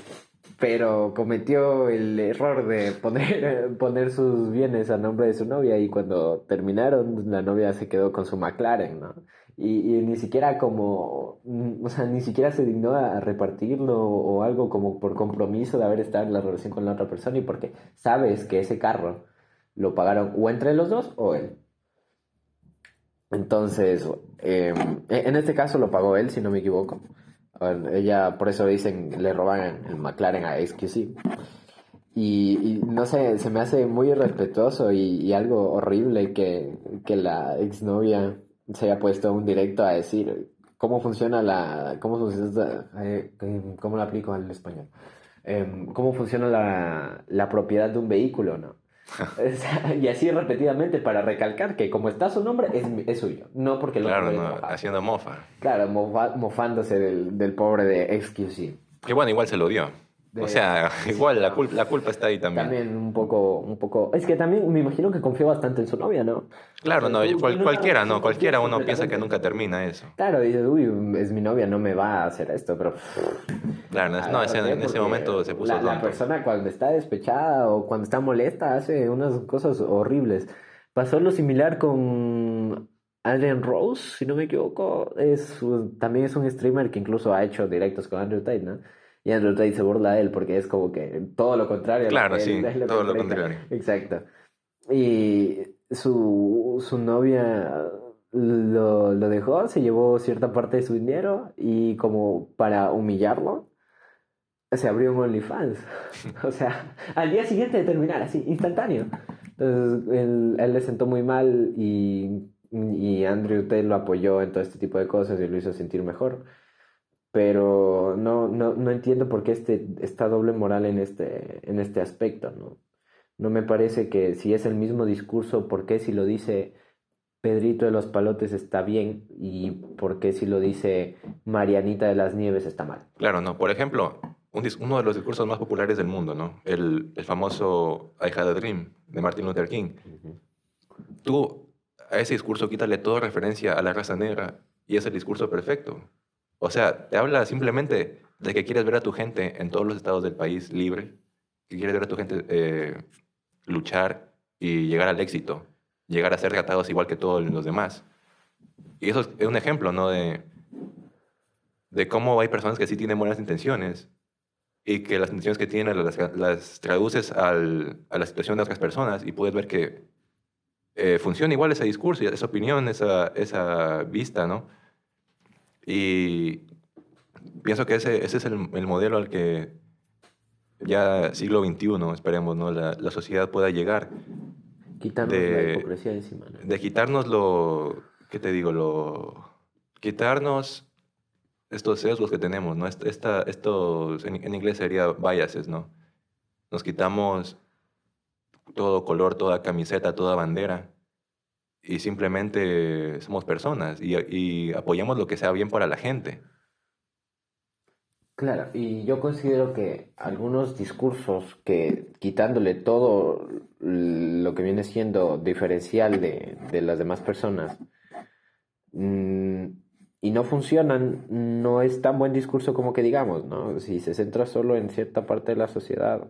pero cometió el error de poner, poner sus bienes a nombre de su novia y cuando terminaron la novia se quedó con su McLaren, ¿no? Y, ni siquiera como, o sea, ni siquiera se dignó a repartirlo o algo como por compromiso de haber estado en la relación con la otra persona y porque sabes que ese carro lo pagaron o entre los dos o él. Entonces, eh, en este caso lo pagó él, si no me equivoco. Ella, por eso dicen, le roban el McLaren a XQC. Y, y, no sé, se me hace muy irrespetuoso y, algo horrible que, que, la exnovia se haya puesto un directo a decir cómo funciona la. cómo funciona. Eh, ¿Cómo lo aplico al español? Eh, cómo funciona la, la propiedad de un vehículo, ¿no? y así repetidamente para recalcar que como está su nombre es, es suyo, no porque lo Claro, no, haciendo mofa. Claro, mofa, mofándose del, del, pobre de XQC. Que bueno, igual se lo dio. De... O sea, igual la culpa, la culpa está ahí también. También un poco, un poco... Es que también me imagino que confió bastante en su novia, ¿no? Claro, no, cual, cualquiera, no, cualquiera uno piensa que nunca termina eso. Claro, dice, uy, es mi novia, no me va a hacer esto, pero... Claro, no, no ese, en ese momento se puso la, la, persona cuando está despechada o cuando está molesta hace unas cosas horribles. Pasó lo similar con Adrian Rose, si no me equivoco. Es, también es un streamer que incluso ha hecho directos con Andrew Tate, ¿no? Y Andrew Tate se burla de él porque es como que todo lo contrario. Claro, sí, él, lo todo lo contrario. Exacto. Y su, su novia lo, lo dejó, se llevó cierta parte de su dinero y como para humillarlo, se abrió un OnlyFans. o sea, al día siguiente de terminar, así, instantáneo. Entonces, él, él le sentó muy mal y, y Andrew Tate lo apoyó en todo este tipo de cosas y lo hizo sentir mejor. Pero no, no, no entiendo por qué este, esta doble moral en este, en este aspecto, ¿no? No me parece que si es el mismo discurso, ¿por qué si lo dice Pedrito de los Palotes está bien y por qué si lo dice Marianita de las Nieves está mal? Claro, no. Por ejemplo, un, uno de los discursos más populares del mundo, ¿no? El, el famoso I Had a Dream de Martin Luther King. Uh -huh. Tú a ese discurso quítale toda referencia a la raza negra y es el discurso perfecto. O sea, te habla simplemente de que quieres ver a tu gente en todos los estados del país libre, que quieres ver a tu gente eh, luchar y llegar al éxito, llegar a ser tratados igual que todos los demás. Y eso es un ejemplo, ¿no? De, cómo hay personas que sí tienen buenas intenciones y que las intenciones que tienen las, traduces a la situación de otras personas y puedes ver que eh, funciona igual ese discurso, esa opinión, esa, esa vista, ¿no? Y pienso que ese, ese es el, el, modelo al que ya siglo XXI, esperemos, ¿no? La, la, sociedad pueda llegar. Quitarnos la hipocresía encima, ¿no? de quitarnos lo, ¿qué te digo? Lo, quitarnos estos sesgos que tenemos, ¿no? Est- Esta, estos, en, en inglés sería biases, ¿no? Nos quitamos todo color, toda camiseta, toda bandera y simplemente somos personas y, y apoyamos lo que sea bien para la gente. Claro, y yo considero que algunos discursos que quitándole todo lo que viene siendo diferencial de, de las demás personas mm, y no funcionan, no es tan buen discurso como que digamos, ¿no? Si se centra solo en cierta parte de la sociedad,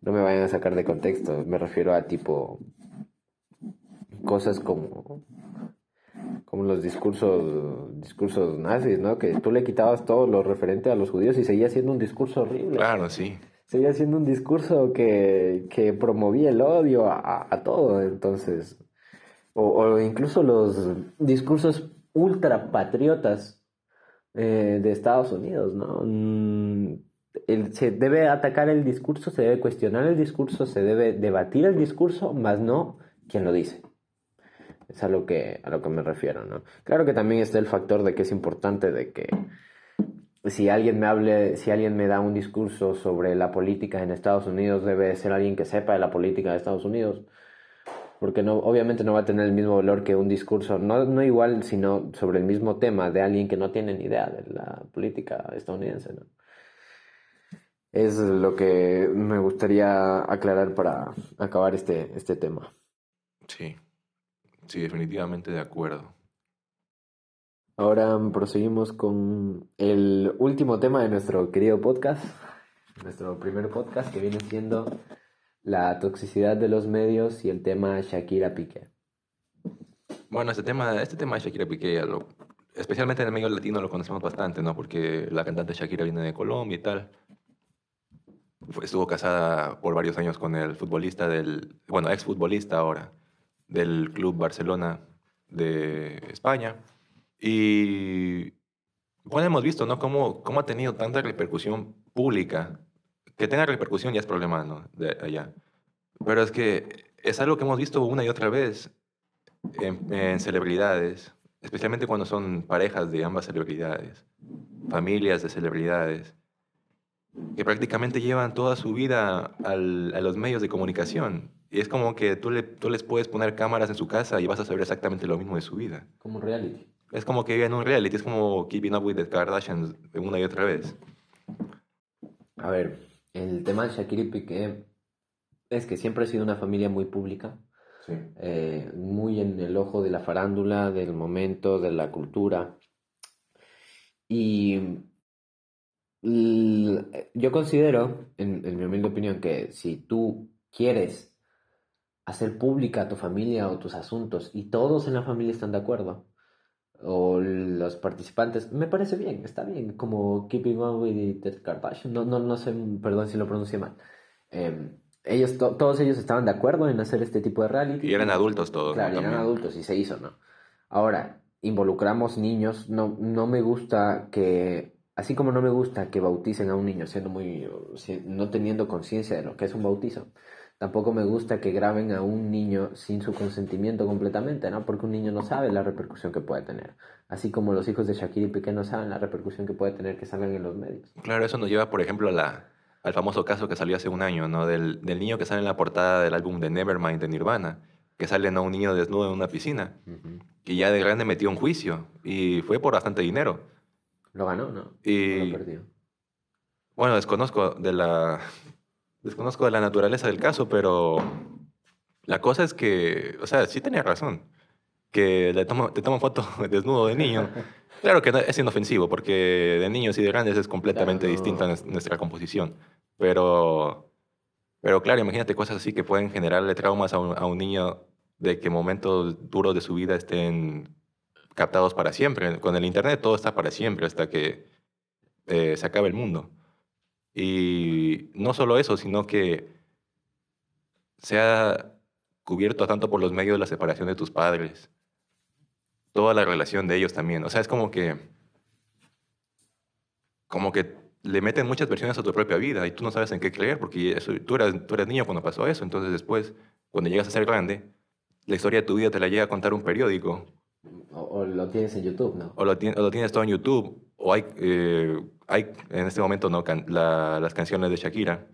no me vayan a sacar de contexto, me refiero a tipo cosas como como los discursos discursos nazis, ¿no? Que tú le quitabas todo lo referente a los judíos y seguía siendo un discurso horrible. Claro, sí. Seguía siendo un discurso que, que promovía el odio a, todo, entonces. O, o incluso los discursos ultrapatriotas eh, de Estados Unidos, ¿no? Mm, el- se debe atacar el discurso, se debe cuestionar el discurso, se debe debatir el discurso, más no quien lo dice. Es a lo que, a lo que me refiero, ¿no? Claro que también está el factor de que es importante de que si alguien me hable, si alguien me da un discurso sobre la política en Estados Unidos, debe ser alguien que sepa de la política de Estados Unidos. Porque no, obviamente no va a tener el mismo valor que un discurso, no, no igual, sino sobre el mismo tema de alguien que no tiene ni idea de la política estadounidense, ¿no? Es lo que me gustaría aclarar para acabar este, este tema. Sí, sí, definitivamente de acuerdo. Ahora proseguimos con el último tema de nuestro querido podcast, nuestro primer podcast que viene siendo la toxicidad de los medios y el tema Shakira Piqué. Bueno, este tema, este tema de Shakira Piqué, lo- especialmente en el medio latino lo conocemos bastante, ¿no? Porque la cantante Shakira viene de Colombia y tal. Fue- estuvo casada por varios años con el futbolista del, bueno, exfutbolista ahora, del Club Barcelona de España. Y bueno, hemos visto, ¿no? Cómo, cómo ha tenido tanta repercusión pública. Que tenga repercusión ya es problema, ¿no? De allá. Pero es que es algo que hemos visto una y otra vez en, en celebridades, especialmente cuando son parejas de ambas celebridades, familias de celebridades, que prácticamente llevan toda su vida al- a los medios de comunicación. Y es como que tú, le, tú les puedes poner cámaras en su casa y vas a saber exactamente lo mismo de su vida. Como un reality. Es como que viven un reality, es como Keeping Up with the Kardashians una y otra vez. A ver, el tema de Shakira y Piqué es que siempre ha sido una familia muy pública, Sí. eh, muy en el ojo de la farándula, del momento, de la cultura. Y yo considero, en, en mi humilde opinión, que si tú quieres hacer pública tu familia o tus asuntos y todos en la familia están de acuerdo, o los participantes, me parece bien, está bien, como Keeping Up with the Kardashian, no, no, no sé, perdón si lo pronuncié mal. Eh, ellos, to- todos ellos estaban de acuerdo en hacer este tipo de reality. Y eran adultos todos. ¿no? Claro, y eran También. adultos y se hizo, ¿no? Ahora, involucramos niños, no, no me gusta que, así como no me gusta que bauticen a un niño siendo muy, no teniendo conciencia de lo que es un bautizo, tampoco me gusta que graben a un niño sin su consentimiento completamente, ¿no? Porque un niño no sabe la repercusión que puede tener. Así como los hijos de Shakira y Piqué no saben la repercusión que puede tener que salgan en los medios. Claro, eso nos lleva, por ejemplo, a la, al famoso caso que salió hace un año, ¿no? Del, del niño que sale en la portada del álbum de Nevermind de Nirvana, que sale ¿no? un niño desnudo en una piscina, y ya de grande metió un juicio, y fue por bastante dinero. Lo ganó, ¿no? Y- lo perdió. Bueno, desconozco de la, desconozco de la naturaleza del caso, pero la cosa es que, o sea, sí tenía razón, que le tomo, te tomo foto desnudo de niño. Claro que no- es inofensivo, porque de niños y de grandes es completamente Claro, distinta nues- nuestra composición. Pero, pero claro, imagínate cosas así que pueden generarle traumas a un, a un niño de que momentos duros de su vida estén captados para siempre. Con el Internet todo está para siempre hasta que eh, se acabe el mundo. Y no solo eso, sino que se ha cubierto tanto por los medios de la separación de tus padres, toda la relación de ellos también. O sea, es como que, como que le meten muchas versiones a tu propia vida y tú no sabes en qué creer porque eso- tú, eras, tú eras niño cuando pasó eso. Entonces después cuando llegas a ser grande, la historia de tu vida te la llega a contar un periódico. O, o lo tienes en YouTube, ¿no? O lo, o lo tienes todo en YouTube. O hay, eh, hay en este momento no can- la- las canciones de Shakira,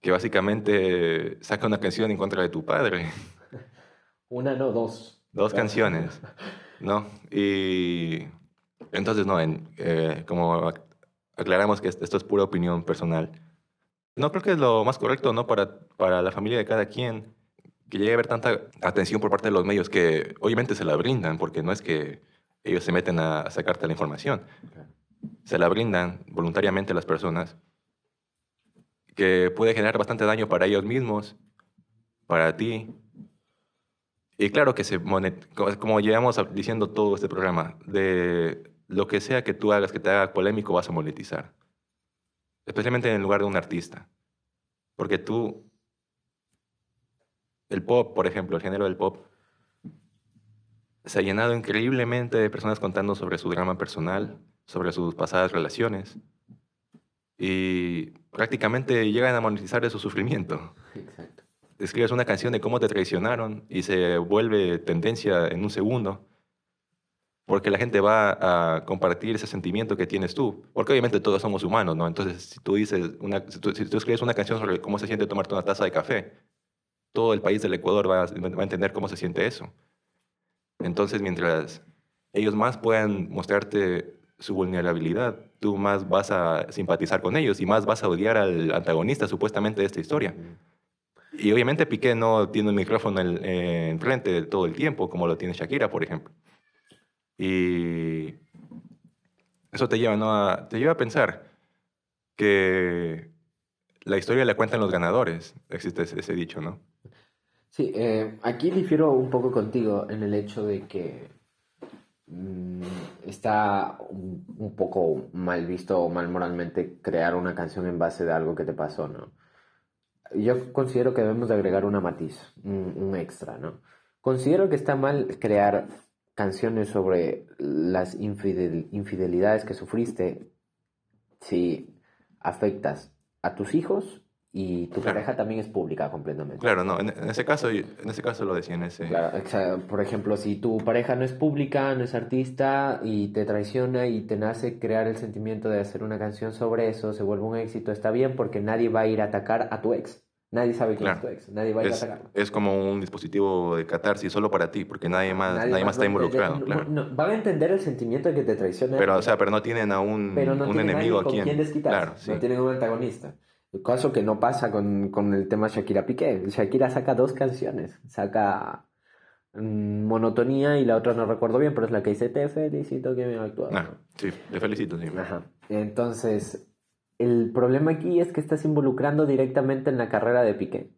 que básicamente saca una canción en contra de tu padre. Una, no, dos. Dos canciones, ¿no? Y entonces, no, en, eh, como ac- aclaramos que esto es pura opinión personal, no creo que es lo más correcto, ¿no? Para, para la familia de cada quien, que llegue a haber tanta atención por parte de los medios que obviamente se la brindan, porque no es que ellos se meten a, a sacarte la información, se la brindan voluntariamente las personas, que puede generar bastante daño para ellos mismos, para ti, y claro que se monet- como- llevamos a- diciendo todo este programa, de lo que sea que tú hagas que te haga polémico vas a monetizar. Especialmente en el lugar de un artista. Porque tú, el pop, por ejemplo, el género del pop, se ha llenado increíblemente de personas contando sobre su drama personal, sobre sus pasadas relaciones. Y prácticamente llegan a monetizar de su sufrimiento Exacto. escribes una canción de cómo te traicionaron y se vuelve tendencia en un segundo, porque la gente va a compartir ese sentimiento que tienes tú, porque obviamente todos somos humanos, ¿no? Entonces, si tú dices, una, si, tú, si tú escribes una canción sobre cómo se siente tomarte una taza de café, todo el país del Ecuador va va a entender cómo se siente eso. Entonces, mientras ellos más puedan mostrarte su vulnerabilidad, tú más vas a simpatizar con ellos y más vas a odiar al antagonista supuestamente de esta historia. Y obviamente Piqué no tiene un micrófono en, enfrente todo el tiempo, como lo tiene Shakira, por ejemplo. Y eso te lleva, ¿no? a, te lleva a pensar que la historia la cuentan los ganadores. Existe ese dicho, ¿no? Sí, eh, aquí difiero un poco contigo en el hecho de que mm, está un, poco mal visto o mal moralmente crear una canción en base de algo que te pasó, ¿no? Yo considero que debemos de agregar una matiz, un, extra, ¿no? Considero que está mal crear canciones sobre las infidel- infidelidades que sufriste si afectas a tus hijos y tu Claro. pareja también es pública completamente. Claro, no. En, en ese caso, en ese caso lo decía en ese. Claro, o sea, por ejemplo, si tu pareja no es pública, no es artista y te traiciona y te nace crear el sentimiento de hacer una canción sobre eso, se vuelve un éxito, está bien porque nadie va a ir a atacar a tu ex. Nadie sabe quién Claro. es tu ex, nadie va a ir a Es, atacarlo. es como un dispositivo de catarsis solo para ti, porque nadie más, nadie, más está a entender- involucrado, no- claro. no, van a entender el sentimiento de que te traiciona. Pero, o sea, pero no tienen a un, pero no un tienen enemigo nadie a quien. quien desquitarse, Claro, sí. no tienen un antagonista. Caso que no pasa con, con el tema Shakira Piqué. Shakira saca dos canciones, saca mm, Monotonía y la otra no recuerdo bien, pero es la que dice Te felicito que me actuado. Ah, sí, te felicito, sí. Ajá. Entonces, el problema aquí es que estás involucrando directamente en la carrera de Piqué.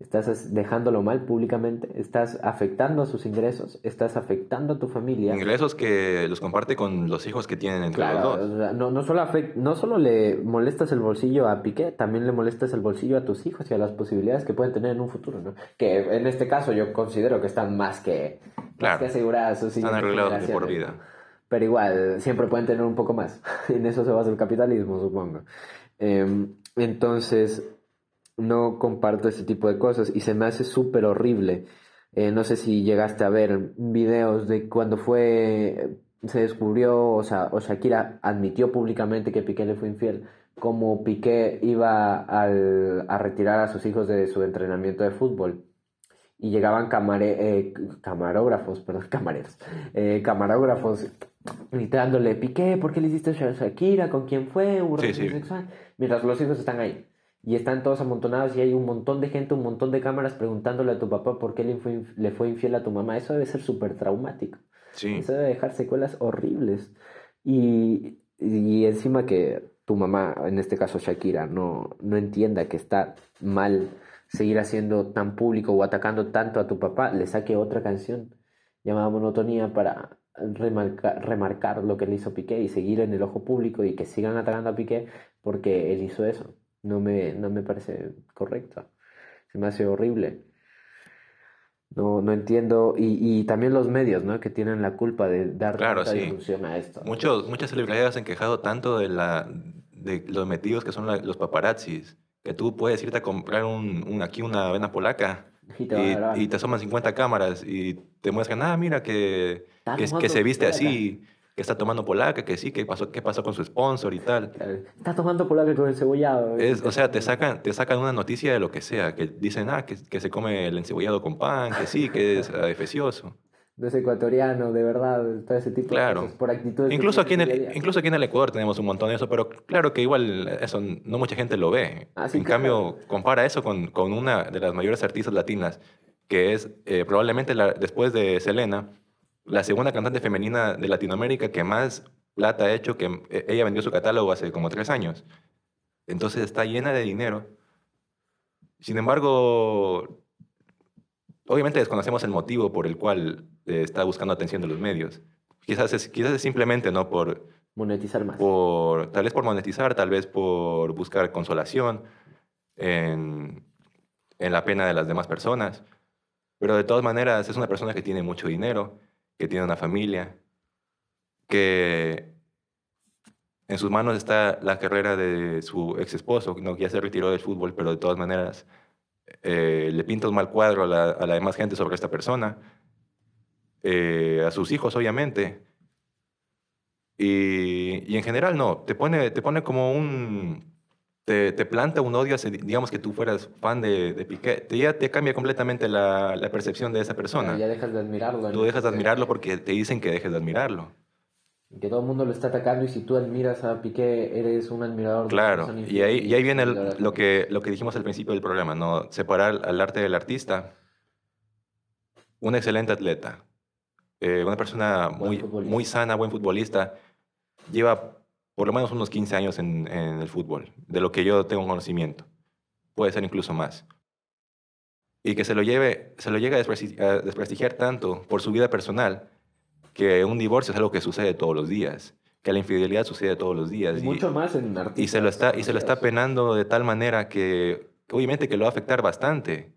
Estás dejándolo mal públicamente, estás afectando a sus ingresos, estás afectando a tu familia. Ingresos que los comparte con los hijos que tienen entre Claro, los dos. no, no, solo afec- no solo le molestas el bolsillo a Piqué, también le molestas el bolsillo a tus hijos y a las posibilidades que pueden tener en un futuro, ¿no? Que en este caso yo considero que están más que, más Claro. que aseguradas sus Están arreglados de por vida. Pero igual, siempre pueden tener un poco más. En eso se basa el capitalismo, supongo. Em, entonces, no comparto ese tipo de cosas y se me hace súper horrible. Eh, no sé si llegaste a ver videos de cuando fue, se descubrió, o sea, o Shakira admitió públicamente que Piqué le fue infiel, como Piqué iba al- a retirar a sus hijos de su entrenamiento de fútbol y llegaban camare- eh, camarógrafos, perdón, camareros, eh, camarógrafos gritándole, Piqué, ¿por qué le hiciste a Shakira? ¿Con quién fue? ¿Hubo Sí, relación sí. sexual? Mientras los hijos están ahí. Y están todos amontonados y hay un montón de gente, un montón de cámaras preguntándole a tu papá por qué le fue, le fue infiel a tu mamá. Eso debe ser súper traumático. Sí. Eso debe dejar secuelas horribles. Y, y encima que tu mamá, en este caso Shakira, no, no entienda que está mal seguir haciendo tan público o atacando tanto a tu papá, le saque otra canción llamada Monotonía para remarcar, remarcar lo que le hizo Piqué y seguir en el ojo público y que sigan atacando a Piqué porque él hizo eso. No me, no me parece correcto. Se me hace horrible. No, no entiendo. Y, y también los medios, ¿no? Que tienen la culpa de dar Claro, tanta sí. difusión a esto. Muchos, muchas celebridades se han quejado tanto de, la, de los metidos que son la- los paparazzis, que tú puedes irte a comprar un, un- aquí una avena polaca Y te y, y te asoman 50 cámaras y te muestran, ah, mira que, que, se viste polaca". así, que está tomando polaca, que sí, que pasó, qué pasó con su sponsor y tal. Está tomando polaca con el cebollado. Es, o sea, te sacan, te sacan una noticia de lo que sea, que dicen, ah, que, que se come el encebollado con pan, que sí, que es adefesioso. No es ecuatoriano, de verdad, todo ese tipo Claro. de cosas. Por actitudes. Incluso aquí, en el, incluso aquí en el Ecuador tenemos un montón de eso, pero claro que igual eso no mucha gente lo ve. Ah, sí, en claro. cambio, compara eso con, con una de las mayores artistas latinas, que es eh, probablemente la- después de Selena, la segunda cantante femenina de Latinoamérica que más plata ha hecho, que eh, ella vendió su catálogo hace como tres años. Entonces está llena de dinero. Sin embargo, obviamente desconocemos el motivo por el cual eh, está buscando atención de los medios. Quizás es, quizás es simplemente no por, Monetizar más. por, tal vez por monetizar, tal vez por buscar consolación en, en la pena de las demás personas. Pero de todas maneras es una persona que tiene mucho dinero, que tiene una familia, que en sus manos está la carrera de su ex esposo, ¿no? que ya se retiró del fútbol, pero de todas maneras eh, le pinta un mal cuadro a la, demás gente sobre esta persona, eh, a sus hijos obviamente, y, y en general no, te pone, te pone como un... Te, te planta un odio, digamos que tú fueras fan de, de Piqué, te, ya te cambia completamente la, la percepción de esa persona. Ya dejas de admirarlo. Tú ¿no? dejas de admirarlo porque te dicen que dejes de admirarlo. Que todo el mundo lo está atacando y si tú admiras a Piqué, eres un admirador. de Claro, persona y ahí, y ahí viene el- lo, que, lo que dijimos al principio del programa, ¿no? Separar al arte del artista. Un excelente atleta, eh, una persona Buen muy, futbolista. muy sana, buen futbolista, lleva por lo menos unos 15 años en, en el fútbol, de lo que yo tengo conocimiento. Puede ser incluso más. Y que se lo lleve, se lo llega a despresti- a desprestigiar tanto por su vida personal, que un divorcio es algo que sucede todos los días, que la infidelidad sucede todos los días. Y y- mucho más en artistas. y se lo está y se lo está penando de tal manera que obviamente que lo va a afectar bastante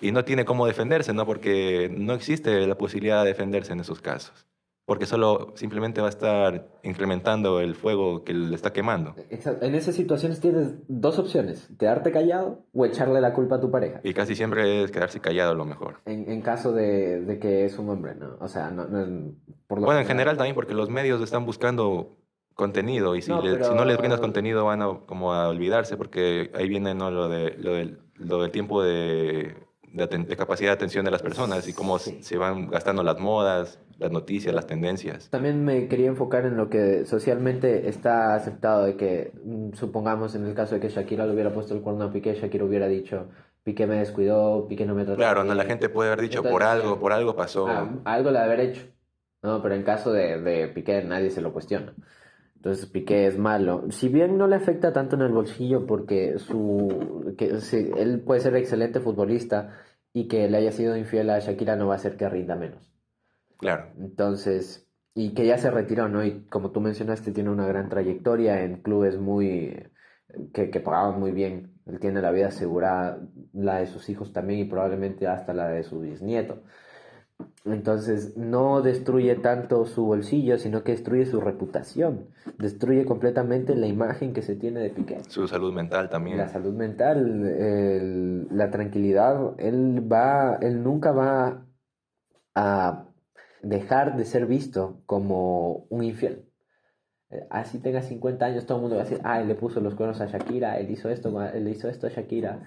y no tiene cómo defenderse no porque no existe la posibilidad de defenderse en esos casos porque solo simplemente va a estar incrementando el fuego que le está quemando. En esas situaciones tienes dos opciones: quedarte callado o echarle la culpa a tu pareja. y casi siempre es quedarse callado lo mejor En, en caso de, de que es un hombre, ¿no? O sea, no, no- por lo bueno en general también porque los medios están buscando contenido y si, No, le- pero- si no les brindas contenido van a como a olvidarse porque ahí viene ¿no? lo, de, lo, del, lo del tiempo de, de, aten- de capacidad de atención de las personas y cómo Sí. se van gastando las modas, las noticias, las tendencias. También me quería enfocar en lo que socialmente está aceptado de que, mm, supongamos en el caso de que Shakira le hubiera puesto el cuerno a Piqué, Shakira hubiera dicho, Piqué me descuidó, Piqué no me trató Claro, no, la bien". gente puede haber dicho Entonces, por algo, por algo pasó. Ah, algo le haber hecho. No, pero en caso de, de Piqué nadie se lo cuestiona. Entonces Piqué es malo. Si bien no le afecta tanto en el bolsillo porque su que sí, él puede ser excelente futbolista y que le haya sido infiel a Shakira no va a hacer que rinda menos. Claro, Entonces, y que ya se retiró, ¿no? Y como tú mencionaste, tiene una gran trayectoria en clubes muy que, que pagaban muy bien. Él tiene la vida asegurada, la de sus hijos también y probablemente hasta la de su bisnieto. Entonces, no destruye tanto su bolsillo, sino que destruye su reputación. Destruye completamente la imagen que se tiene de Piqué. su salud mental también. La salud mental, el- la tranquilidad, él va, él nunca va a dejar de ser visto como un infiel. Eh, Así tenga 50 años, todo el mundo va a decir, ah, él le puso los cuernos a Shakira, él hizo esto, él hizo esto a Shakira.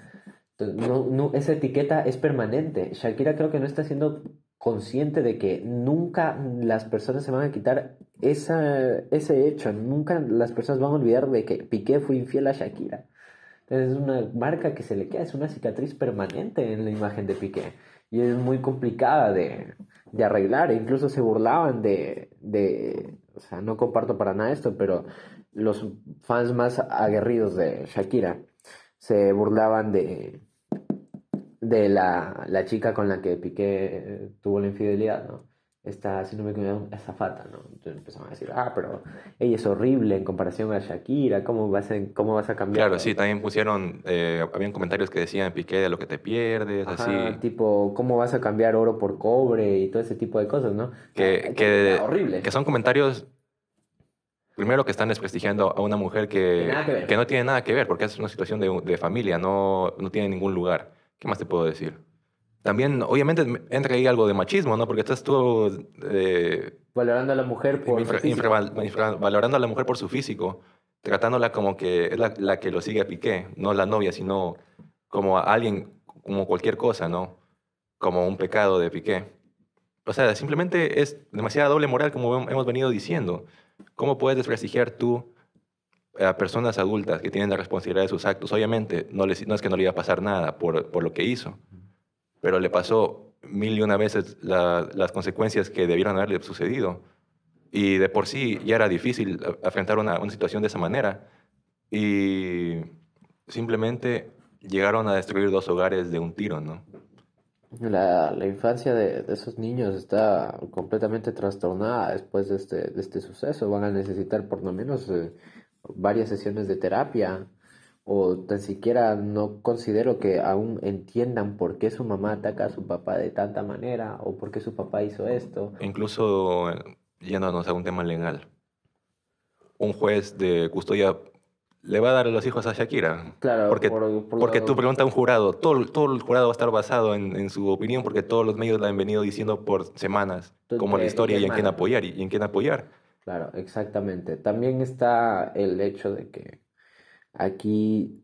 No, no, esa etiqueta es permanente. Shakira creo que no está siendo consciente de que nunca las personas se van a quitar esa, ese hecho, nunca las personas van a olvidar de que Piqué fue infiel a Shakira. Entonces es una marca que se le queda, es una cicatriz permanente en la imagen de Piqué. Y es muy complicada de, de arreglar. E incluso se burlaban de, de, o sea, no comparto para nada esto, pero los fans más aguerridos de Shakira se burlaban de, de la, la chica con la que Piqué tuvo la infidelidad, ¿no? Esta, si no me equivoco, azafata, ¿no? Entonces empezaron a decir, ah, pero ella es horrible en comparación a Shakira, ¿cómo vas a, cómo vas a cambiar? Claro, sí, también pusieron, eh, habían comentarios que decían Piqué de lo que te pierdes, Ajá, así. tipo, ¿cómo vas a cambiar oro por cobre y todo ese tipo de cosas, ¿no? Que, que, horrible. que son comentarios Primero que están desprestigiando a una mujer que, que no tiene nada que ver, porque es una situación de, de familia, no, no tiene ningún lugar. ¿Qué más te puedo decir? También, obviamente, entra ahí algo de machismo, ¿no? Porque estás tú eh, Valorando a la mujer por infra- su físico. infravalorando a la mujer por su físico, tratándola como que es la, la que lo sigue a Piqué, no la novia, sino como a alguien, como cualquier cosa, ¿no? Como un pecado de Piqué. O sea, simplemente es demasiada doble moral, como hem- hemos venido diciendo. ¿Cómo puedes desprestigiar tú a personas adultas que tienen la responsabilidad de sus actos? Obviamente, no, les, no es que no le iba a pasar nada por, por lo que hizo, pero le pasó mil y una veces la- las consecuencias que debieron haberle sucedido. Y de por sí ya era difícil afrontar una, una situación de esa manera. Y simplemente llegaron a destruir dos hogares de un tiro, ¿no? La, la infancia de, de esos niños está completamente trastornada después de este, de este suceso. Van a necesitar por lo menos eh, varias sesiones de terapia o tan siquiera no considero que aún entiendan por qué su mamá ataca a su papá de tanta manera o por qué su papá hizo esto. Incluso eh, yéndonos a un tema legal. Un juez de custodia le va a dar a los hijos a Shakira. Claro, Porque, por- por porque lo- tú preguntas a un jurado, todo, todo el jurado va a estar basado en, en su opinión porque todos los medios la han venido diciendo por semanas, como la te- historia y en quién apoyar y, y en quién apoyar. Claro, exactamente. También está el hecho de que aquí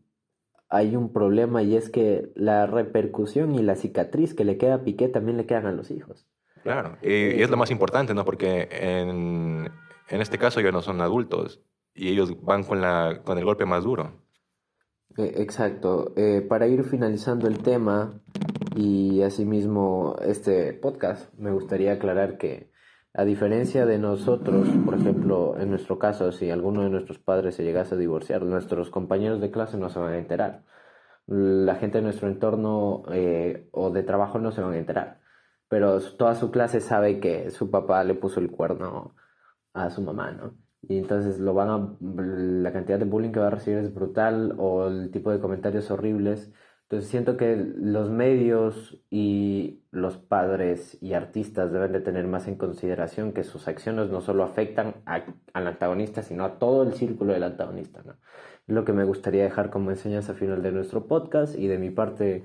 hay un problema y es que la repercusión y la cicatriz que le queda a Piqué también le quedan a los hijos. Claro, y, y es lo más importante, ¿no? Porque en, en este caso ya no son adultos y ellos van con, la, con el golpe más duro. Eh, Exacto. Eh, para ir finalizando el tema y asimismo este podcast, me gustaría aclarar que a diferencia de nosotros, por ejemplo, en nuestro caso, si alguno de nuestros padres se llegase a divorciar, nuestros compañeros de clase no se van a enterar. La gente de nuestro entorno eh, o de trabajo no se van a enterar. Pero toda su clase sabe que su papá le puso el cuerno a su mamá, ¿no? Y entonces lo van a, la cantidad de bullying que va a recibir es brutal o el tipo de comentarios horribles. Entonces siento que los medios y los padres y artistas deben de tener más en consideración que sus acciones no solo afectan a- al antagonista, sino a todo el círculo del antagonista, lo que me gustaría dejar como enseñanza final de nuestro podcast y de mi parte,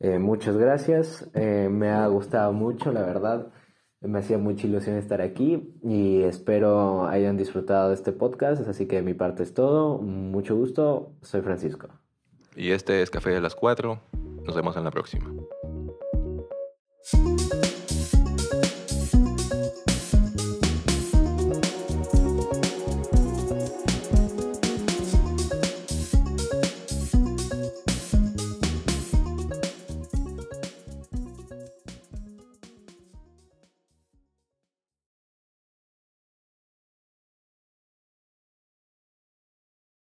eh, muchas gracias. Eh, me ha gustado mucho, la verdad. Me hacía mucha ilusión estar aquí y espero hayan disfrutado de este podcast. Así que de mi parte es todo. Mucho gusto. Soy Francisco. Y este es Café de las 4. Nos vemos en la próxima.